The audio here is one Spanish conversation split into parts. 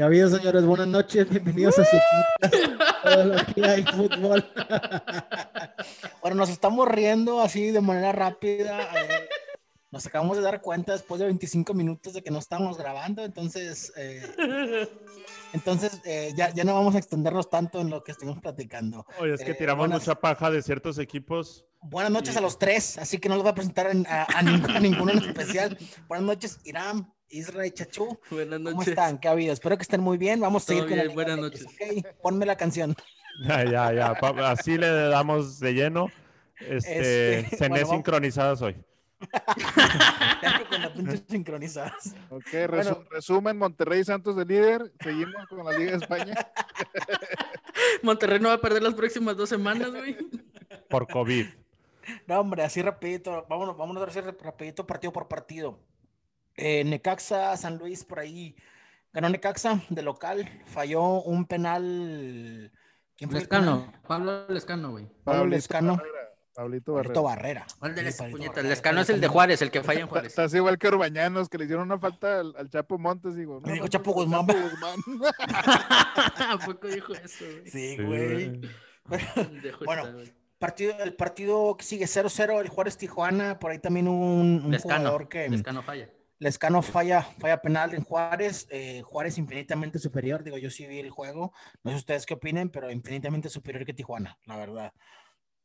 ¿Qué ha habido, señores? Buenas noches, bienvenidos a su fútbol. bueno, nos estamos riendo así de manera rápida. Eh, nos acabamos de dar cuenta después de 25 minutos de que no estamos grabando, entonces, eh, entonces eh, ya, ya no vamos a extendernos tanto en lo que estuvimos platicando. Oye, es que tiramos mucha paja de ciertos equipos. Buenas noches a los tres, así que no los voy a presentar a, ninguno, en especial. Buenas noches, Irán, Isra y Chachu. Buenas noches. ¿Cómo están? ¿Qué ha habido? Espero que estén muy bien. Vamos a seguir con el Buenas noches. Ponme la canción. Ya, ya, ya. Así le damos de lleno. Este, este cené sincronizadas hoy. con las pinches sincronizadas. Ok, resumen, Monterrey Santos de líder. Seguimos con la Liga de España. Monterrey no va a perder las próximas dos semanas, güey. Por COVID. No, hombre, así rapidito. Vámonos, vámonos a hacer rapidito partido por partido. Eh, Necaxa, San Luis, por ahí. Ganó Necaxa de local. Falló un penal. ¿Quién fue Lescano. Pablo Lescano, güey. Pablo Lescano. Pablito Barrera. Barrera. ¿Cuál de El Lescano es el de Juárez, el que falla en Juárez. Está, así igual que Urbañanos, que le hicieron una falta al, Chapo Montes. Digo, Me dijo Chapo Guzmán. ¿A poco dijo eso? Sí, güey. bueno, partido, el partido que sigue 0-0, el Juárez Tijuana. Por ahí también un, un jugador que. Lescano falla. Lescano falla, falla penal en Juárez. Eh, Juárez infinitamente superior. Digo, yo sí vi el juego. No sé ustedes qué opinen, pero infinitamente superior que Tijuana, la verdad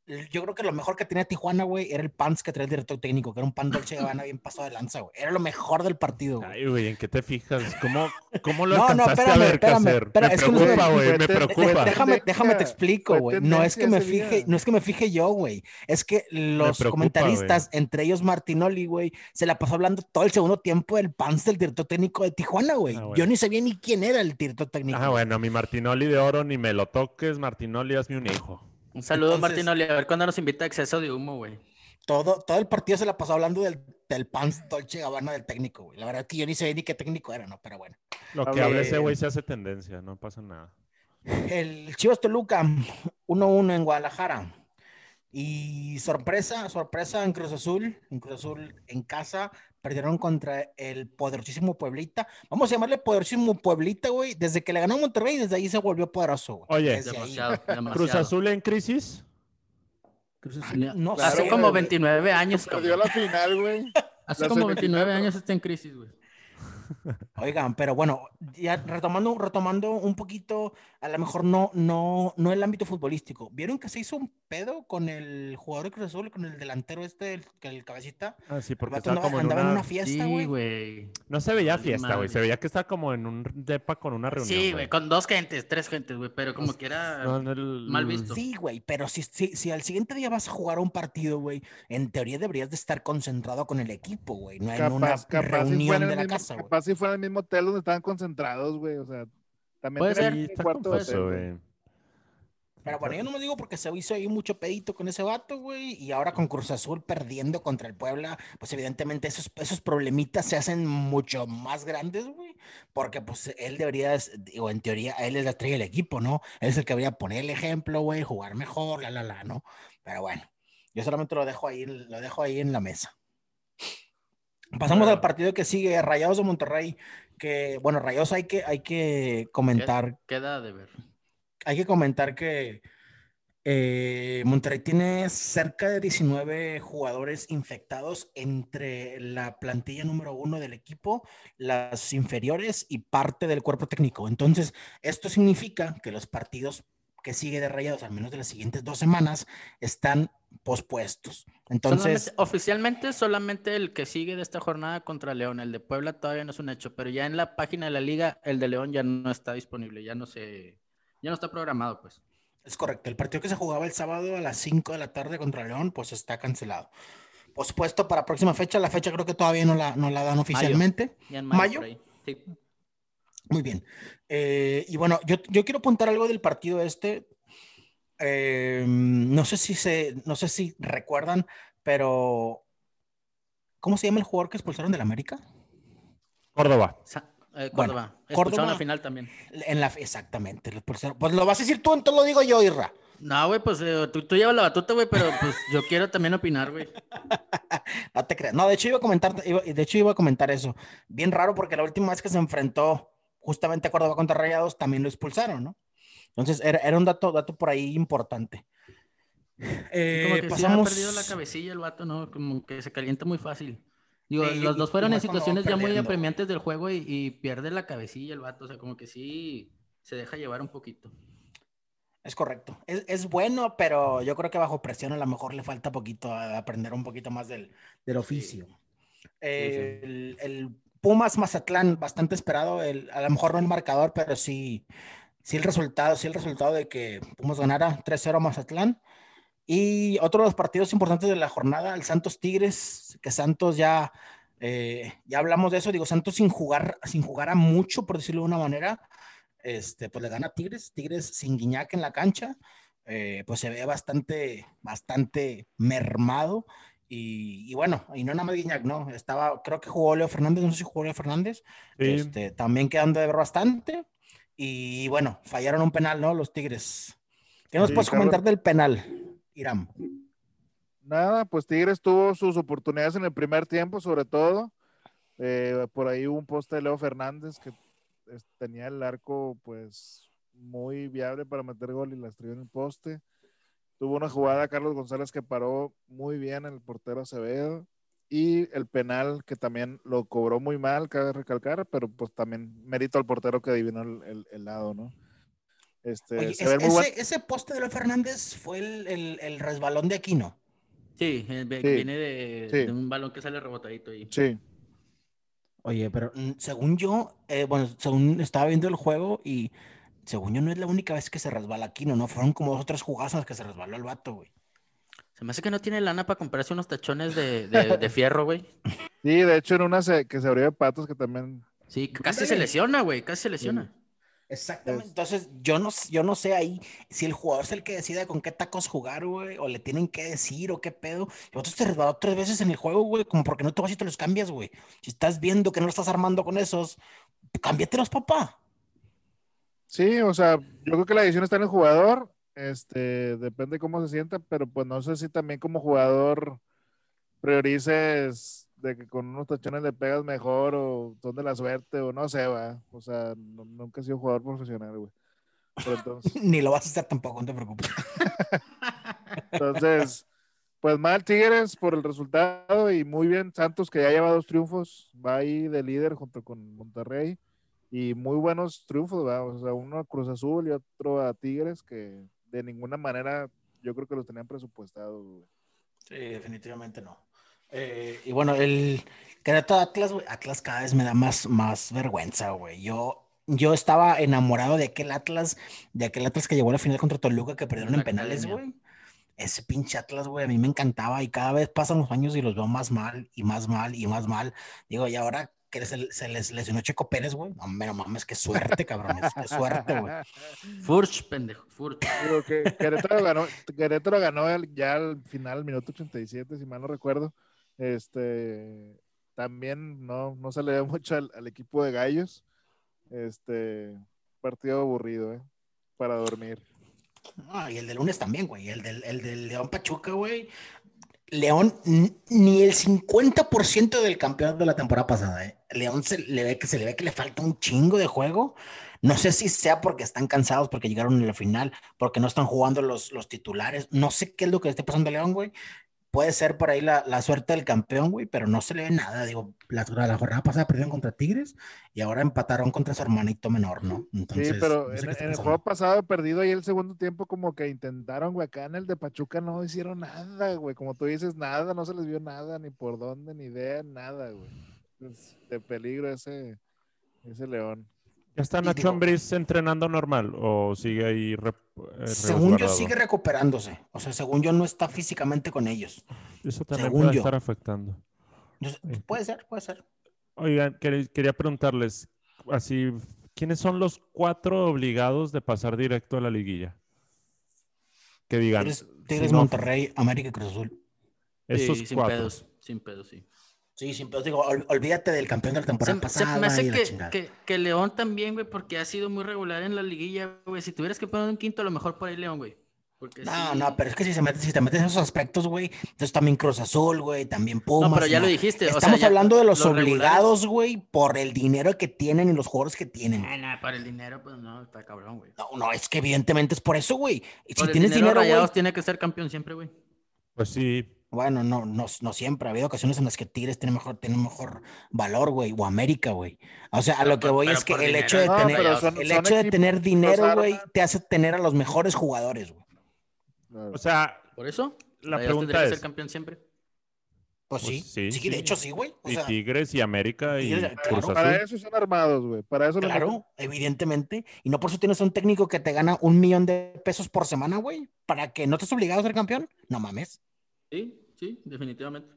yo creo que lo mejor que tenía Tijuana, güey, era el pants que traía el director técnico, que era un pan Dolce Gabbana bien pasado de lanza, güey. Era lo mejor del partido, güey. Ay, güey, ¿en qué te fijas? ¿Cómo, cómo lo no, no, espérame, a ver espérame, espérame, me preocupa, güey, me preocupa. Déjame, déjame te explico, güey. No es que me fije, no es que me fije yo, güey. Es que los comentaristas, entre ellos Martinoli, güey, se la pasó hablando todo el segundo tiempo del pants del director técnico de Tijuana, güey. Ah, yo ni sabía ni quién era el director técnico. Ah, bueno, mi Martinoli de oro ni me lo toques, Martinoli, hazme un hijo. Un saludo, Martín A ver cuándo nos invita a exceso de humo, güey. Todo, todo el partido se la pasó hablando del, del Pans Dolce Gabbana del técnico, güey. La verdad es que yo ni sé ni qué técnico era, ¿no? Pero bueno. Lo que habla ese güey se hace tendencia, no pasa nada. El Chivas Toluca, 1-1 en Guadalajara. Y sorpresa, sorpresa en Cruz Azul, en Cruz Azul en casa, perdieron contra el poderosísimo Pueblita. Vamos a llamarle poderosísimo Pueblita, güey. Desde que le ganó Monterrey, desde ahí se volvió poderoso, güey. Oye, Cruz Azul en crisis. Cruz Azul, no, hace como 29 años. Perdió la final, güey. Hace como 29 años está en crisis, güey. Oigan, pero bueno, ya retomando, retomando un poquito, a lo mejor no, no, no el ámbito futbolístico. ¿Vieron que se hizo un pedo con el jugador de Cruz Azul, con el delantero este, el, el cabecita? Ah, sí, porque estaba como en una... fiesta, güey. No se veía fiesta, güey. Se veía que estaba como en un depa con una reunión. Sí, güey, con dos gentes, tres gentes, güey, pero como que era mal visto. Sí, güey, pero si, si, si, al siguiente día vas a jugar un partido, güey, en teoría deberías de estar concentrado con el equipo, güey, no en una reunión de la casa, güey si fuera el mismo hotel donde estaban concentrados, güey. O sea, también Puede ser, cuarto güey. Pero bueno, yo no me digo porque se hizo ahí mucho pedito con ese vato, güey, y ahora con Cruz Azul perdiendo contra el Puebla, pues evidentemente esos, esos problemitas se hacen mucho más grandes, güey, porque pues él debería, digo, en teoría, él es la estrella del equipo, ¿no? Él es el que debería poner el ejemplo, güey, jugar mejor, la, la, la, ¿no? Pero bueno, yo solamente lo dejo ahí, lo dejo ahí en la mesa. Pasamos al partido que sigue, Rayados de Monterrey, que, bueno, Rayados hay que, hay que comentar. Queda de ver. Hay que comentar que eh, Monterrey tiene cerca de 19 jugadores infectados entre la plantilla número uno del equipo, las inferiores y parte del cuerpo técnico. Entonces, esto significa que los partidos que sigue de Rayados, al menos de las siguientes dos semanas, están pospuestos. Entonces, oficialmente solamente el que sigue de esta jornada contra León, el de Puebla todavía no es un hecho, pero ya en la página de la liga el de León ya no está disponible, ya no se ya no está programado, pues. Es correcto, el partido que se jugaba el sábado a las 5 de la tarde contra León, pues está cancelado. Pospuesto para próxima fecha, la fecha creo que todavía no la, no la dan oficialmente. Ya en mayo. Sí. Muy bien. Eh, y bueno, yo, yo, quiero apuntar algo del partido este. Eh, no sé si se, no sé si recuerdan, pero ¿cómo se llama el jugador que expulsaron del América? Córdoba. Eh, Córdoba. Córdoba. en la final también. En la, exactamente. Pues lo vas a decir tú, entonces lo digo yo, Irra. No, güey, pues tú, tú, llevas la batuta, güey, pero pues yo quiero también opinar, güey. no te creas. No, de hecho iba a comentar, de hecho iba a comentar eso. Bien raro porque la última vez que se enfrentó justamente Córdoba contra Rayados también lo expulsaron, ¿no? Entonces era, era un dato, dato por ahí importante. Eh, como que pasamos... ha perdido la cabecilla el vato, ¿no? Como que se calienta muy fácil. Digo, los dos fueron en situaciones ya muy apremiantes del juego y, y, pierde la cabecilla el vato, o sea, como que sí se deja llevar un poquito. Es correcto. Es, es bueno, pero yo creo que bajo presión a lo mejor le falta poquito aprender un poquito más del, del oficio. El, el, Pumas Mazatlán, bastante esperado, el, a lo mejor no el marcador, pero sí, sí el resultado, sí el resultado de que Pumas ganara 3-0 Mazatlán. Y otro de los partidos importantes de la jornada, el Santos Tigres, que Santos ya, eh, ya hablamos de eso, digo, Santos sin jugar, sin jugar a mucho, por decirlo de una manera, este, pues le gana a Tigres, Tigres sin Guiñac en la cancha, eh, pues se ve bastante, bastante mermado. Y, bueno, y no nada más Guiñac, no, estaba, creo que jugó Leo Fernández, no sé si jugó Leo Fernández, este, también quedando de ver bastante. Y bueno, fallaron un penal, ¿no? Los Tigres. ¿Qué nos puedes comentar del penal, Irán? Nada, pues Tigres tuvo sus oportunidades en el primer tiempo, sobre todo. Eh, por ahí hubo un poste de Leo Fernández que tenía el arco pues muy viable para meter gol y la estrelló en el poste. Tuvo una jugada Carlos González que paró muy bien el portero Acevedo y el penal que también lo cobró muy mal, cabe recalcar, pero pues también mérito al portero que adivinó el, el, lado, ¿no? Este, ese, ese, poste de Leo Fernández fue el, el, resbalón de Aquino. Sí, viene de, de, un balón que sale rebotadito ahí. Sí. Oye, pero mm, según yo, eh, bueno, según estaba viendo el juego y según yo no es la única vez que se resbala Aquino, ¿no? Fueron como dos o tres jugadas en las que se resbaló el vato, güey. Se me hace que no tiene lana para comprarse unos tachones de, de, fierro, güey. Sí, de hecho en una que se abrió de patos que también... Sí, casi se lesiona, güey, casi se lesiona. Exactamente. Entonces, yo no, yo no sé ahí si el jugador es el que decide con qué tacos jugar, güey, o le tienen que decir, o qué pedo. Y otros te resbaló tres veces en el juego, güey, como porque no te vas y te los cambias, güey. Si estás viendo que no lo estás armando con esos, cámbiatelos, papá. Sí, o sea, yo creo que la decisión está en el jugador. Este, depende cómo se sienta, pero pues no sé si también como jugador priorices de que con unos tachones le pegas mejor o son de la suerte o no sé, va. O sea, nunca he sido jugador profesional, güey. Ni lo vas a hacer tampoco, no te preocupes. entonces, pues mal Tigres por el resultado y muy bien Santos que ya lleva dos triunfos, va ahí de líder junto con Monterrey y muy buenos triunfos, ¿va? o sea, uno a Cruz Azul y otro a Tigres que de ninguna manera yo creo que los tenían presupuestados, güey. Sí, definitivamente no. Eh, y bueno, el Querétaro Atlas, güey, Atlas cada vez me da más, más vergüenza, güey. Yo, yo estaba enamorado de aquel Atlas, de aquel Atlas que llegó a la final contra Toluca que perdieron en penales, güey. Ese pinche Atlas, güey, a mí me encantaba y cada vez pasan los años y los veo más mal y más mal y más mal. Digo, y ahora que se, se les lesionó Checo Pérez, güey. No, no mames, qué suerte, cabrones. Qué suerte, güey. Furch, pendejo, Furch. Digo que Querétaro ganó, Querétaro ganó ya al final, minuto 87, si mal no recuerdo. Este, también no, no se le ve mucho al, equipo de Gallos. Este, partido aburrido, ¿eh? Para dormir. Ah, y el de lunes también, güey. El del, el del León Pachuca, güey. León, ni el 50% del campeón de la temporada pasada, ¿eh? León se le ve que se le ve que le falta un chingo de juego. No sé si sea porque están cansados, porque llegaron a la final, porque no están jugando los, los titulares. No sé qué es lo que esté pasando a León, güey puede ser por ahí la, la suerte del campeón, güey, pero no se le ve nada. Digo, la, la, jornada pasada perdieron contra Tigres y ahora empataron contra su hermanito menor, ¿no? Entonces, sí, pero en, el juego pasado perdido ahí el segundo tiempo como que intentaron, güey, acá en el de Pachuca no hicieron nada, güey, como tú dices, nada, no se les vio nada, ni por dónde, ni idea, nada, güey. Es de peligro ese, ese león. ¿Ya está Nacho Ambriz entrenando normal o sigue ahí? Eh, según yo, sigue recuperándose. O sea, según yo, no está físicamente con ellos. Eso también puede estar afectando. puede ser, puede ser. Oigan, quería preguntarles, así, ¿quiénes son los cuatro obligados de pasar directo a la liguilla? Que digan. Tigres, Monterrey, América y Cruz Azul. Esos sí, cuatro. Sin pedos, sin pedos, sí. Sí, sí, pero digo, olvídate del campeón de la temporada pasada. Se me hace que, que, León también, güey, porque ha sido muy regular en la liguilla, güey. Si tuvieras que poner un quinto, a lo mejor por ahí León, güey. no, no, pero es que si, se mete, si te metes en esos aspectos, güey, entonces también Cruz Azul, güey, también Pumas. No, pero ya lo dijiste. Estamos hablando de los, obligados, güey, por el dinero que tienen y los jugadores que tienen. No, no, por el dinero, pues no, está cabrón, güey. No, no, es que evidentemente es por eso, güey. Si tienes dinero, dinero tiene que ser campeón siempre, güey. Pues sí. Bueno, no, no, no siempre. Ha habido ocasiones en las que Tigres tiene mejor, tiene mejor valor, güey, o América, güey. O sea, a lo que voy es que el hecho de tener, el hecho de tener dinero, güey, te hace tener a los mejores jugadores, güey. O sea, por eso la pregunta es, ser campeón siempre. Pues, pues sí. sí, de hecho sí, güey. y Tigres y América y Para eso son armados, güey. Para eso Claro, evidentemente. Y no por eso tienes un técnico que te gana un millón de pesos por semana, güey. Para que no estés obligado a ser campeón. No mames. Sí, sí, definitivamente.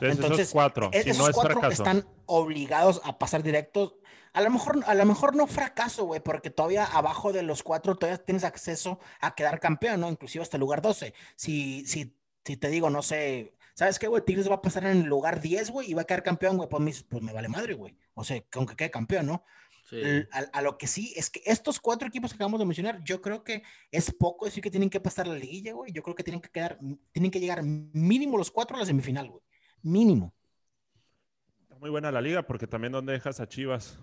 Entonces, esos cuatro, e-, esos cuatro están obligados a pasar directos a lo mejor, a lo mejor no fracaso, güey, porque todavía abajo de los cuatro todavía tienes acceso a quedar campeón, ¿no? Inclusive hasta el lugar 12. Si, si, si te digo, no sé, ¿sabes qué, güey? Tigres va a pasar en el lugar 10, güey, y va a quedar campeón, güey, pues, pues, me vale madre, güey. O sea, aunque quede campeón, ¿no? Sí. A, lo que sí es que estos cuatro equipos que acabamos de mencionar, yo creo que es poco decir que tienen que pasar la liguilla, güey. Yo creo que tienen que quedar, tienen que llegar mínimo los cuatro a la semifinal, güey. Mínimo. Muy buena la liga, porque también donde dejas a Chivas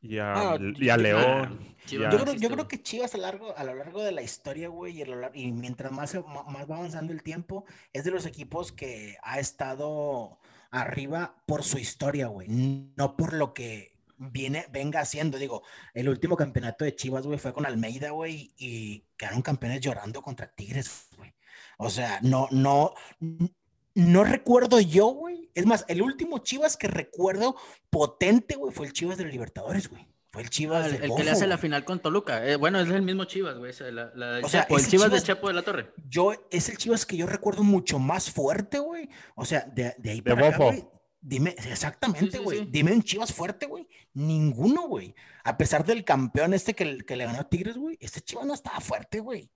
y a, ah, León. yo, creo, que Chivas a, largo, a lo largo de la historia, güey, y, mientras más, más va avanzando el tiempo, es de los equipos que ha estado arriba por su historia, güey, no por lo que viene, venga haciendo. Digo, el último campeonato de Chivas, güey, fue con Almeida, güey, y quedaron campeones llorando contra Tigres, güey. O sea, no, no, no recuerdo yo, güey. Es más, el último Chivas que recuerdo potente, güey, fue el Chivas de los Libertadores, güey. Fue el Chivas ah, El, que le hace la final con Toluca. Eh, bueno, es el mismo Chivas, güey. o sea, el Chivas, de Chapo de la Torre. Yo, es el Chivas que yo recuerdo mucho más fuerte, güey. O sea, de, de ahí para acá, güey. Dime, exactamente, güey. Dime un Chivas fuerte, güey. Ninguno, güey. A pesar del campeón este que, que le ganó a Tigres, güey. Este Chivas no estaba fuerte, güey.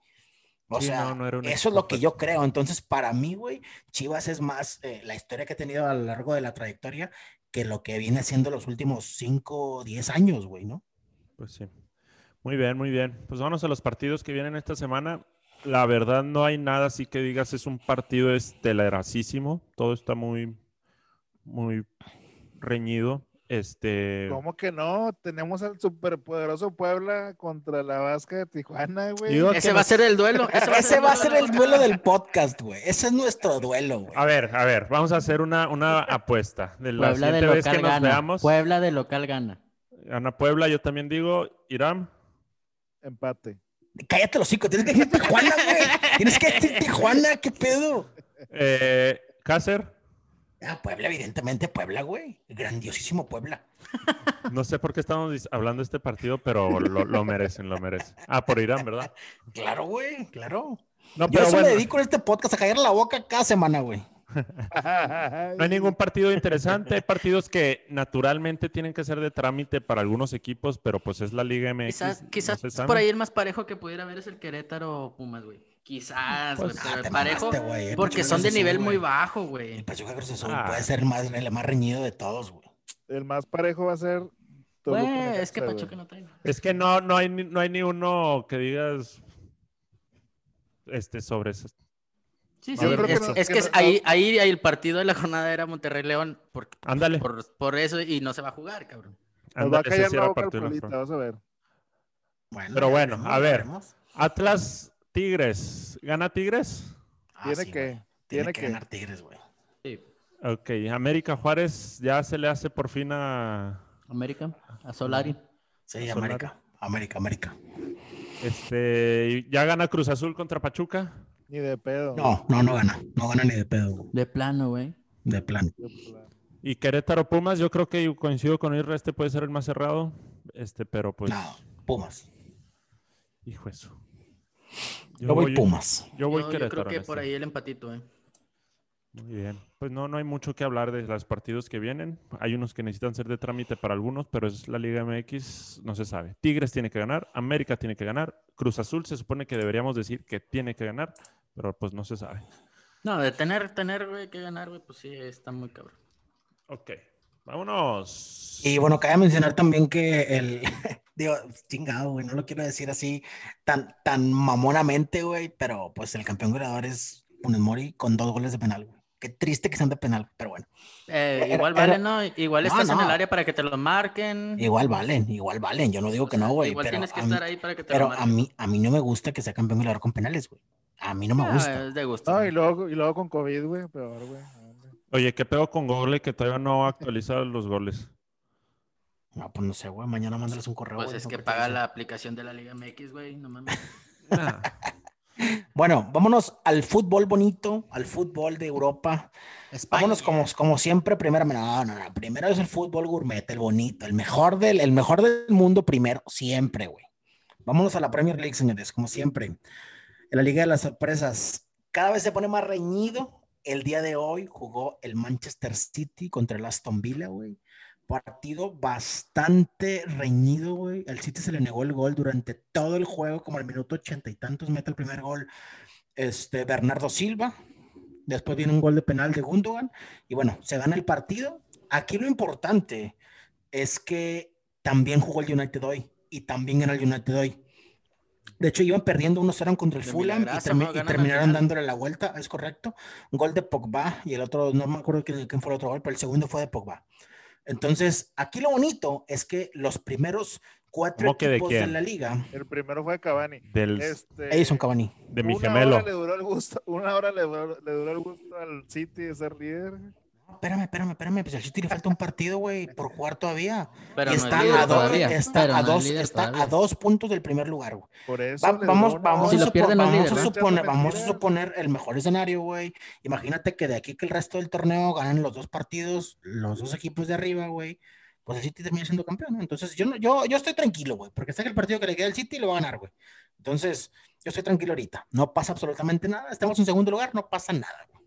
O sea, eso es lo que yo creo. Entonces, para mí, güey, Chivas es más eh, la historia que ha tenido a lo largo de la trayectoria que lo que viene siendo los últimos 5 o 10 años, güey, ¿no? Pues sí. Muy bien, muy bien. Pues vamos a los partidos que vienen esta semana. La verdad no hay nada así que digas es un partido estelaracísimo. Todo está muy, muy reñido. Este. ¿Cómo que no? Tenemos al superpoderoso Puebla contra la Vasca de Tijuana, güey. Ese va a ser el duelo. Ese va, a ser el duelo del podcast, güey. Ese es nuestro duelo, güey. A ver, a ver, vamos a hacer una, una apuesta. De la Puebla de local que gana. Puebla de local gana. Gana Puebla, yo también digo. Irán. Empate. Cállate los cinco, tienes que decir Tijuana, güey. Tienes que decir Tijuana, ¿qué pedo? Eh, Cácer. Ah, Puebla, evidentemente Puebla, güey. Grandiosísimo Puebla. No sé por qué estamos hablando de este partido, pero lo, merecen, lo merecen. Ah, por Irán, ¿verdad? Claro, güey, claro. No, Yo eso me dedico en este podcast a caer la boca cada semana, güey. no hay ningún partido interesante. Hay partidos que naturalmente tienen que ser de trámite para algunos equipos, pero pues es la Liga MX. Quizás, por ahí el más parejo que pudiera haber es el Querétaro Pumas, güey. Quizás, pues, pero parejo. porque son de nivel muy bajo, güey. El Pachuca Cruz Azul ah. puede ser el más, el más reñido de todos, güey. El más parejo va a ser. es que Pachuca no trae. Es que no, no, hay, no hay ni uno que digas este sobre eso. Sí, sí, es, que, ahí, ahí, el partido de la jornada era Monterrey León. Por, Ándale. Por, eso y no se va a jugar, cabrón. va a caer la boca vas a ver. Bueno, Pero bueno, a ver. Atlas Tigres. ¿Gana Tigres? Ah, tiene que. Tiene, que, ganar Tigres, güey. Sí. Ok, América Juárez ya se le hace por fin a. América, a Solari. Sí, América. América, América. Este, ¿ya gana Cruz Azul contra Pachuca? Ni de pedo. No, no, no gana. No gana ni de pedo. De plano, güey. De plano. Y Querétaro Pumas, yo creo que coincido con Irra, este puede ser el más cerrado. Este, pero pues. No, Pumas. Hijo eso. Yo, voy, Pumas. Yo voy Yo creo que por ahí el empatito, ¿eh? Muy bien. Pues no, no hay mucho que hablar de los partidos que vienen. Hay unos que necesitan ser de trámite para algunos, pero es la Liga MX, no se sabe. Tigres tiene que ganar, América tiene que ganar, Cruz Azul se supone que deberíamos decir que tiene que ganar, pero pues no se sabe. No, de tener, tener, güey, que ganar, güey, pues sí, está muy cabrón. Ok, vámonos. Y bueno, cabe mencionar también que el, digo, chingado, güey, no lo quiero decir así tan, tan mamonamente, güey, pero pues el campeón goleador es un Mori con dos goles de penal, güey. Qué triste que sean de penal, pero bueno. Eh, igual valen, ¿no? Igual estás en el área para que te lo marquen. Igual valen, igual valen. Yo no digo que no, güey. Igual pero tienes que a estar mí, ahí para que te Pero lo a marquen. mí, a mí no me gusta que sea campeón goleador con penales, güey. A mí no me Ah, gusta. es de gusto. No, y luego, y luego con COVID, güey, peor, güey. Oye, ¿qué pedo con Google que todavía no actualiza los goles? No, pues no sé, güey. Mañana mándales un correo. Pues es que paga la aplicación de la Liga MX, güey. No mames. Bueno, vámonos al fútbol bonito, al fútbol de Europa. Vámonos como, como siempre, primero, no, no, no, primero es el fútbol gourmet, el bonito, el mejor del, el mejor del mundo primero, siempre, güey. Vámonos a la Premier League, señores, como siempre. En la Liga de las Sorpresas, cada vez se pone más reñido. El día de hoy jugó el Manchester City contra el Aston Villa, güey. Partido bastante reñido, güey. Al City se le negó el gol durante todo el juego, como al minuto ochenta y tantos, mete el primer gol este, Bernardo Silva. Después viene un gol de penal de Gundogan. Y bueno, se gana el partido. Aquí lo importante es que también jugó el United hoy. Y también ganó el United hoy. De hecho, iban perdiendo 1-0 contra el De Fulham y, termi- ¿no? y terminaron dándole la vuelta, es correcto. Un gol de Pogba y el otro, no me acuerdo quién fue el otro gol, pero el segundo fue de Pogba. Entonces, aquí lo bonito es que los primeros cuatro ¿Cómo que de equipos de, quién? la liga, El primero fue Cavani. Del, Este, Edison Cavani. de mi una gemelo. Hora le duró el gusto, una hora le duró, le duró el gusto al City de ser líder. Espérame, espérame, espérame, pues al City le falta un partido, güey, por jugar todavía. Pero y no es está, a, dos, está, Pero a, no es dos, líder está a todavía. dos puntos del primer lugar, güey. Por eso. Va- vamos, vamos, Si a, suponer, vamos a suponer el mejor escenario, güey. Imagínate que de aquí que el resto del torneo ganan los dos partidos, los dos equipos de arriba, güey. Pues el City termina siendo campeón, ¿no? Entonces yo, no- yo, yo estoy tranquilo, güey, porque sé que el partido que le queda al City lo va a ganar, güey. Entonces yo estoy tranquilo ahorita. No pasa absolutamente nada. Estamos en segundo lugar, no pasa nada, güey.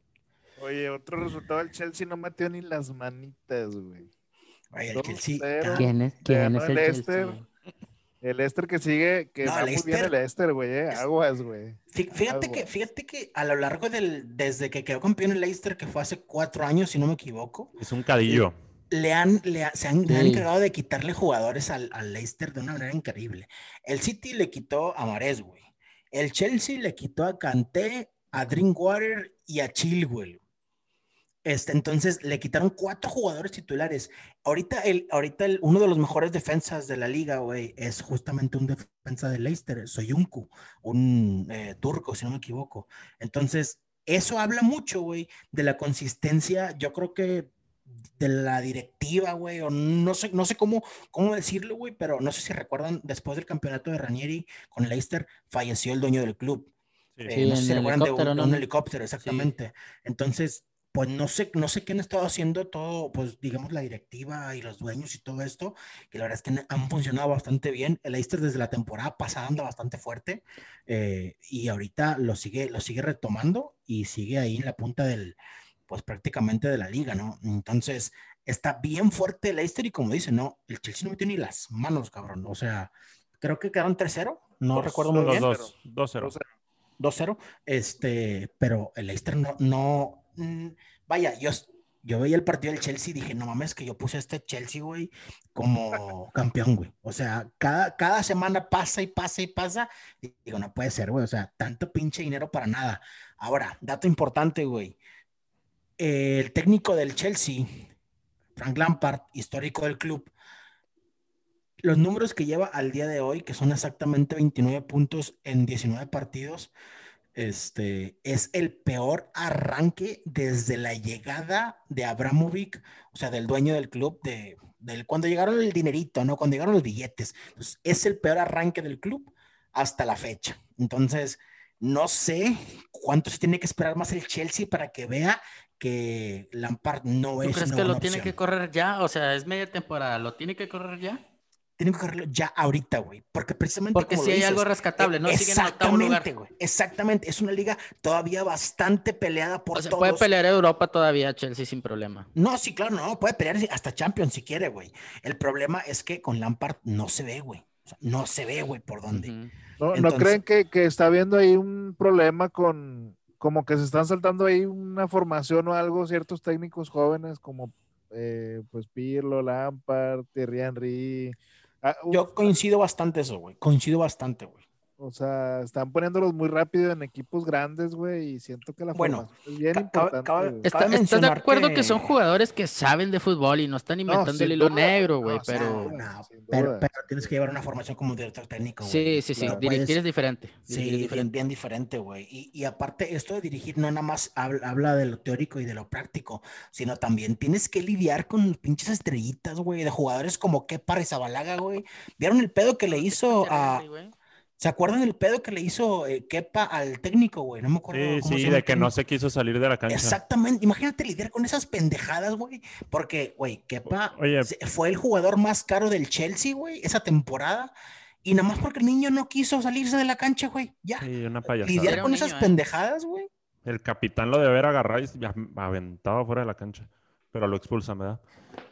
Oye, otro resultado, el Chelsea no metió ni las manitas, güey. Oye, el Dos Chelsea. ¿Quién es, quién es el el Leicester? Chelsea? El Leicester que sigue, que No, va muy bien el Leicester, güey, eh, aguas, güey. Fí- Fíjate que, fíjate que a lo largo del, desde que quedó campeón el Leicester, que fue hace cuatro años, si no me equivoco, Es un cadillo. le han, le ha- se han, le han Sí. encargado de quitarle jugadores al, al Leicester de una manera increíble. El City le quitó a Mares, güey. El Chelsea le quitó a Kanté, a Drinkwater y a Chilwell. Este, entonces le quitaron cuatro jugadores titulares. Ahorita, el, ahorita el, uno de los mejores defensas de la liga, güey, es justamente un defensa de Leicester, Soyuncu, un eh, turco, si no me equivoco. Entonces, eso habla mucho, güey, de la consistencia, yo creo que de la directiva, güey, o no sé, no sé cómo, cómo decirlo, güey, pero no sé si recuerdan, después del campeonato de Ranieri con Leicester, falleció el dueño del club. Sí. Eh, Sí, no sé si en recuerdan de un helicóptero, exactamente. Entonces, pues no sé, no sé qué han estado haciendo todo, pues digamos la directiva y los dueños y todo esto, que la verdad es que han funcionado bastante bien. El Leicester desde la temporada pasada anda bastante fuerte eh, y ahorita lo sigue, lo sigue retomando y sigue ahí en la punta del, pues prácticamente de la liga, ¿no? Entonces, está bien fuerte el Leicester y como dice, no, el Chelsea no metió ni las manos, cabrón. O sea, creo que quedaron 3-0, no Dos, recuerdo muy dos, bien. Dos, dos, dos, cero. 2-0, este, pero el Leicester no, no, mm, vaya, yo, yo veía el partido del Chelsea y dije, no mames, que yo puse a este Chelsea, güey, como campeón, güey. O sea, cada, cada semana pasa y pasa y pasa, y digo, no puede ser, güey, o sea, tanto pinche dinero para nada. Ahora, dato importante, güey, el técnico del Chelsea, Frank Lampard, histórico del club, los números que lleva al día de hoy, que son exactamente 29 puntos en 19 partidos, este, es el peor arranque desde la llegada de Abramovic, o sea, del dueño del club, de, del, cuando llegaron el dinerito, ¿no? Cuando llegaron los billetes. Es el peor arranque del club hasta la fecha. Entonces, no sé cuánto se tiene que esperar más el Chelsea para que vea que Lampard no ¿Tú es crees una que lo tiene que correr ya? O sea, es media temporada, ¿lo tiene que correr ya? Tienen que correrlo ya ahorita, güey. Porque precisamente. Porque como si hay dices, algo rescatable, ¿no? Exactamente, güey. Exactamente. Es una liga todavía bastante peleada por O sea, todos. puede pelear Europa todavía Chelsea sin problema. No, sí, claro, no. Puede pelear hasta Champions si quiere, güey. El problema es que con Lampard no se ve, güey. O sea, no se ve, güey, por dónde. ¿No, ¿no Entonces- creen que, que está habiendo ahí un problema con, como que se están saltando ahí una formación o algo, ciertos técnicos jóvenes como eh, pues Pirlo, Lampard, Thierry Henry, Yo coincido bastante eso, güey. Coincido bastante, güey. O sea, están poniéndolos muy rápido en equipos grandes, güey, y siento que la bueno, es bien importante. ¿Estás de acuerdo que... son jugadores que saben de fútbol y no están inventando el hilo negro, güey? pero... pero, tienes que llevar una formación como director técnico, güey. Sí, sí, sí. dirigir es diferente. Sí, bien diferente, güey. Y, y, aparte, esto de dirigir no nada más habla, de lo teórico y de lo práctico, sino también tienes que lidiar con pinches estrellitas, güey, de jugadores como Kepa Zabalaga, güey. ¿Vieron el pedo que le hizo a... ¿Se acuerdan del pedo que le hizo eh, Kepa al técnico, güey? No me acuerdo. Sí, cómo sí, de que no se quiso salir de la cancha. Exactamente. Imagínate lidiar con esas pendejadas, güey. Porque, güey, Kepa fue el jugador más caro del Chelsea, güey, esa temporada. Y nada más porque el niño no quiso salirse de la cancha, güey. Ya. Sí, una payasada. Lidiar con esas ¿eh? pendejadas, güey. El capitán lo debe haber agarrado y aventado fuera de la cancha. Pero lo expulsan, ¿verdad?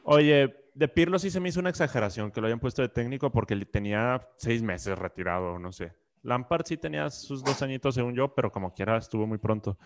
Oye, de Pirlo sí se me hizo una exageración que lo hayan puesto de técnico porque tenía seis meses retirado, no sé. Lampard sí tenía sus dos añitos, según yo, pero como quiera estuvo muy pronto.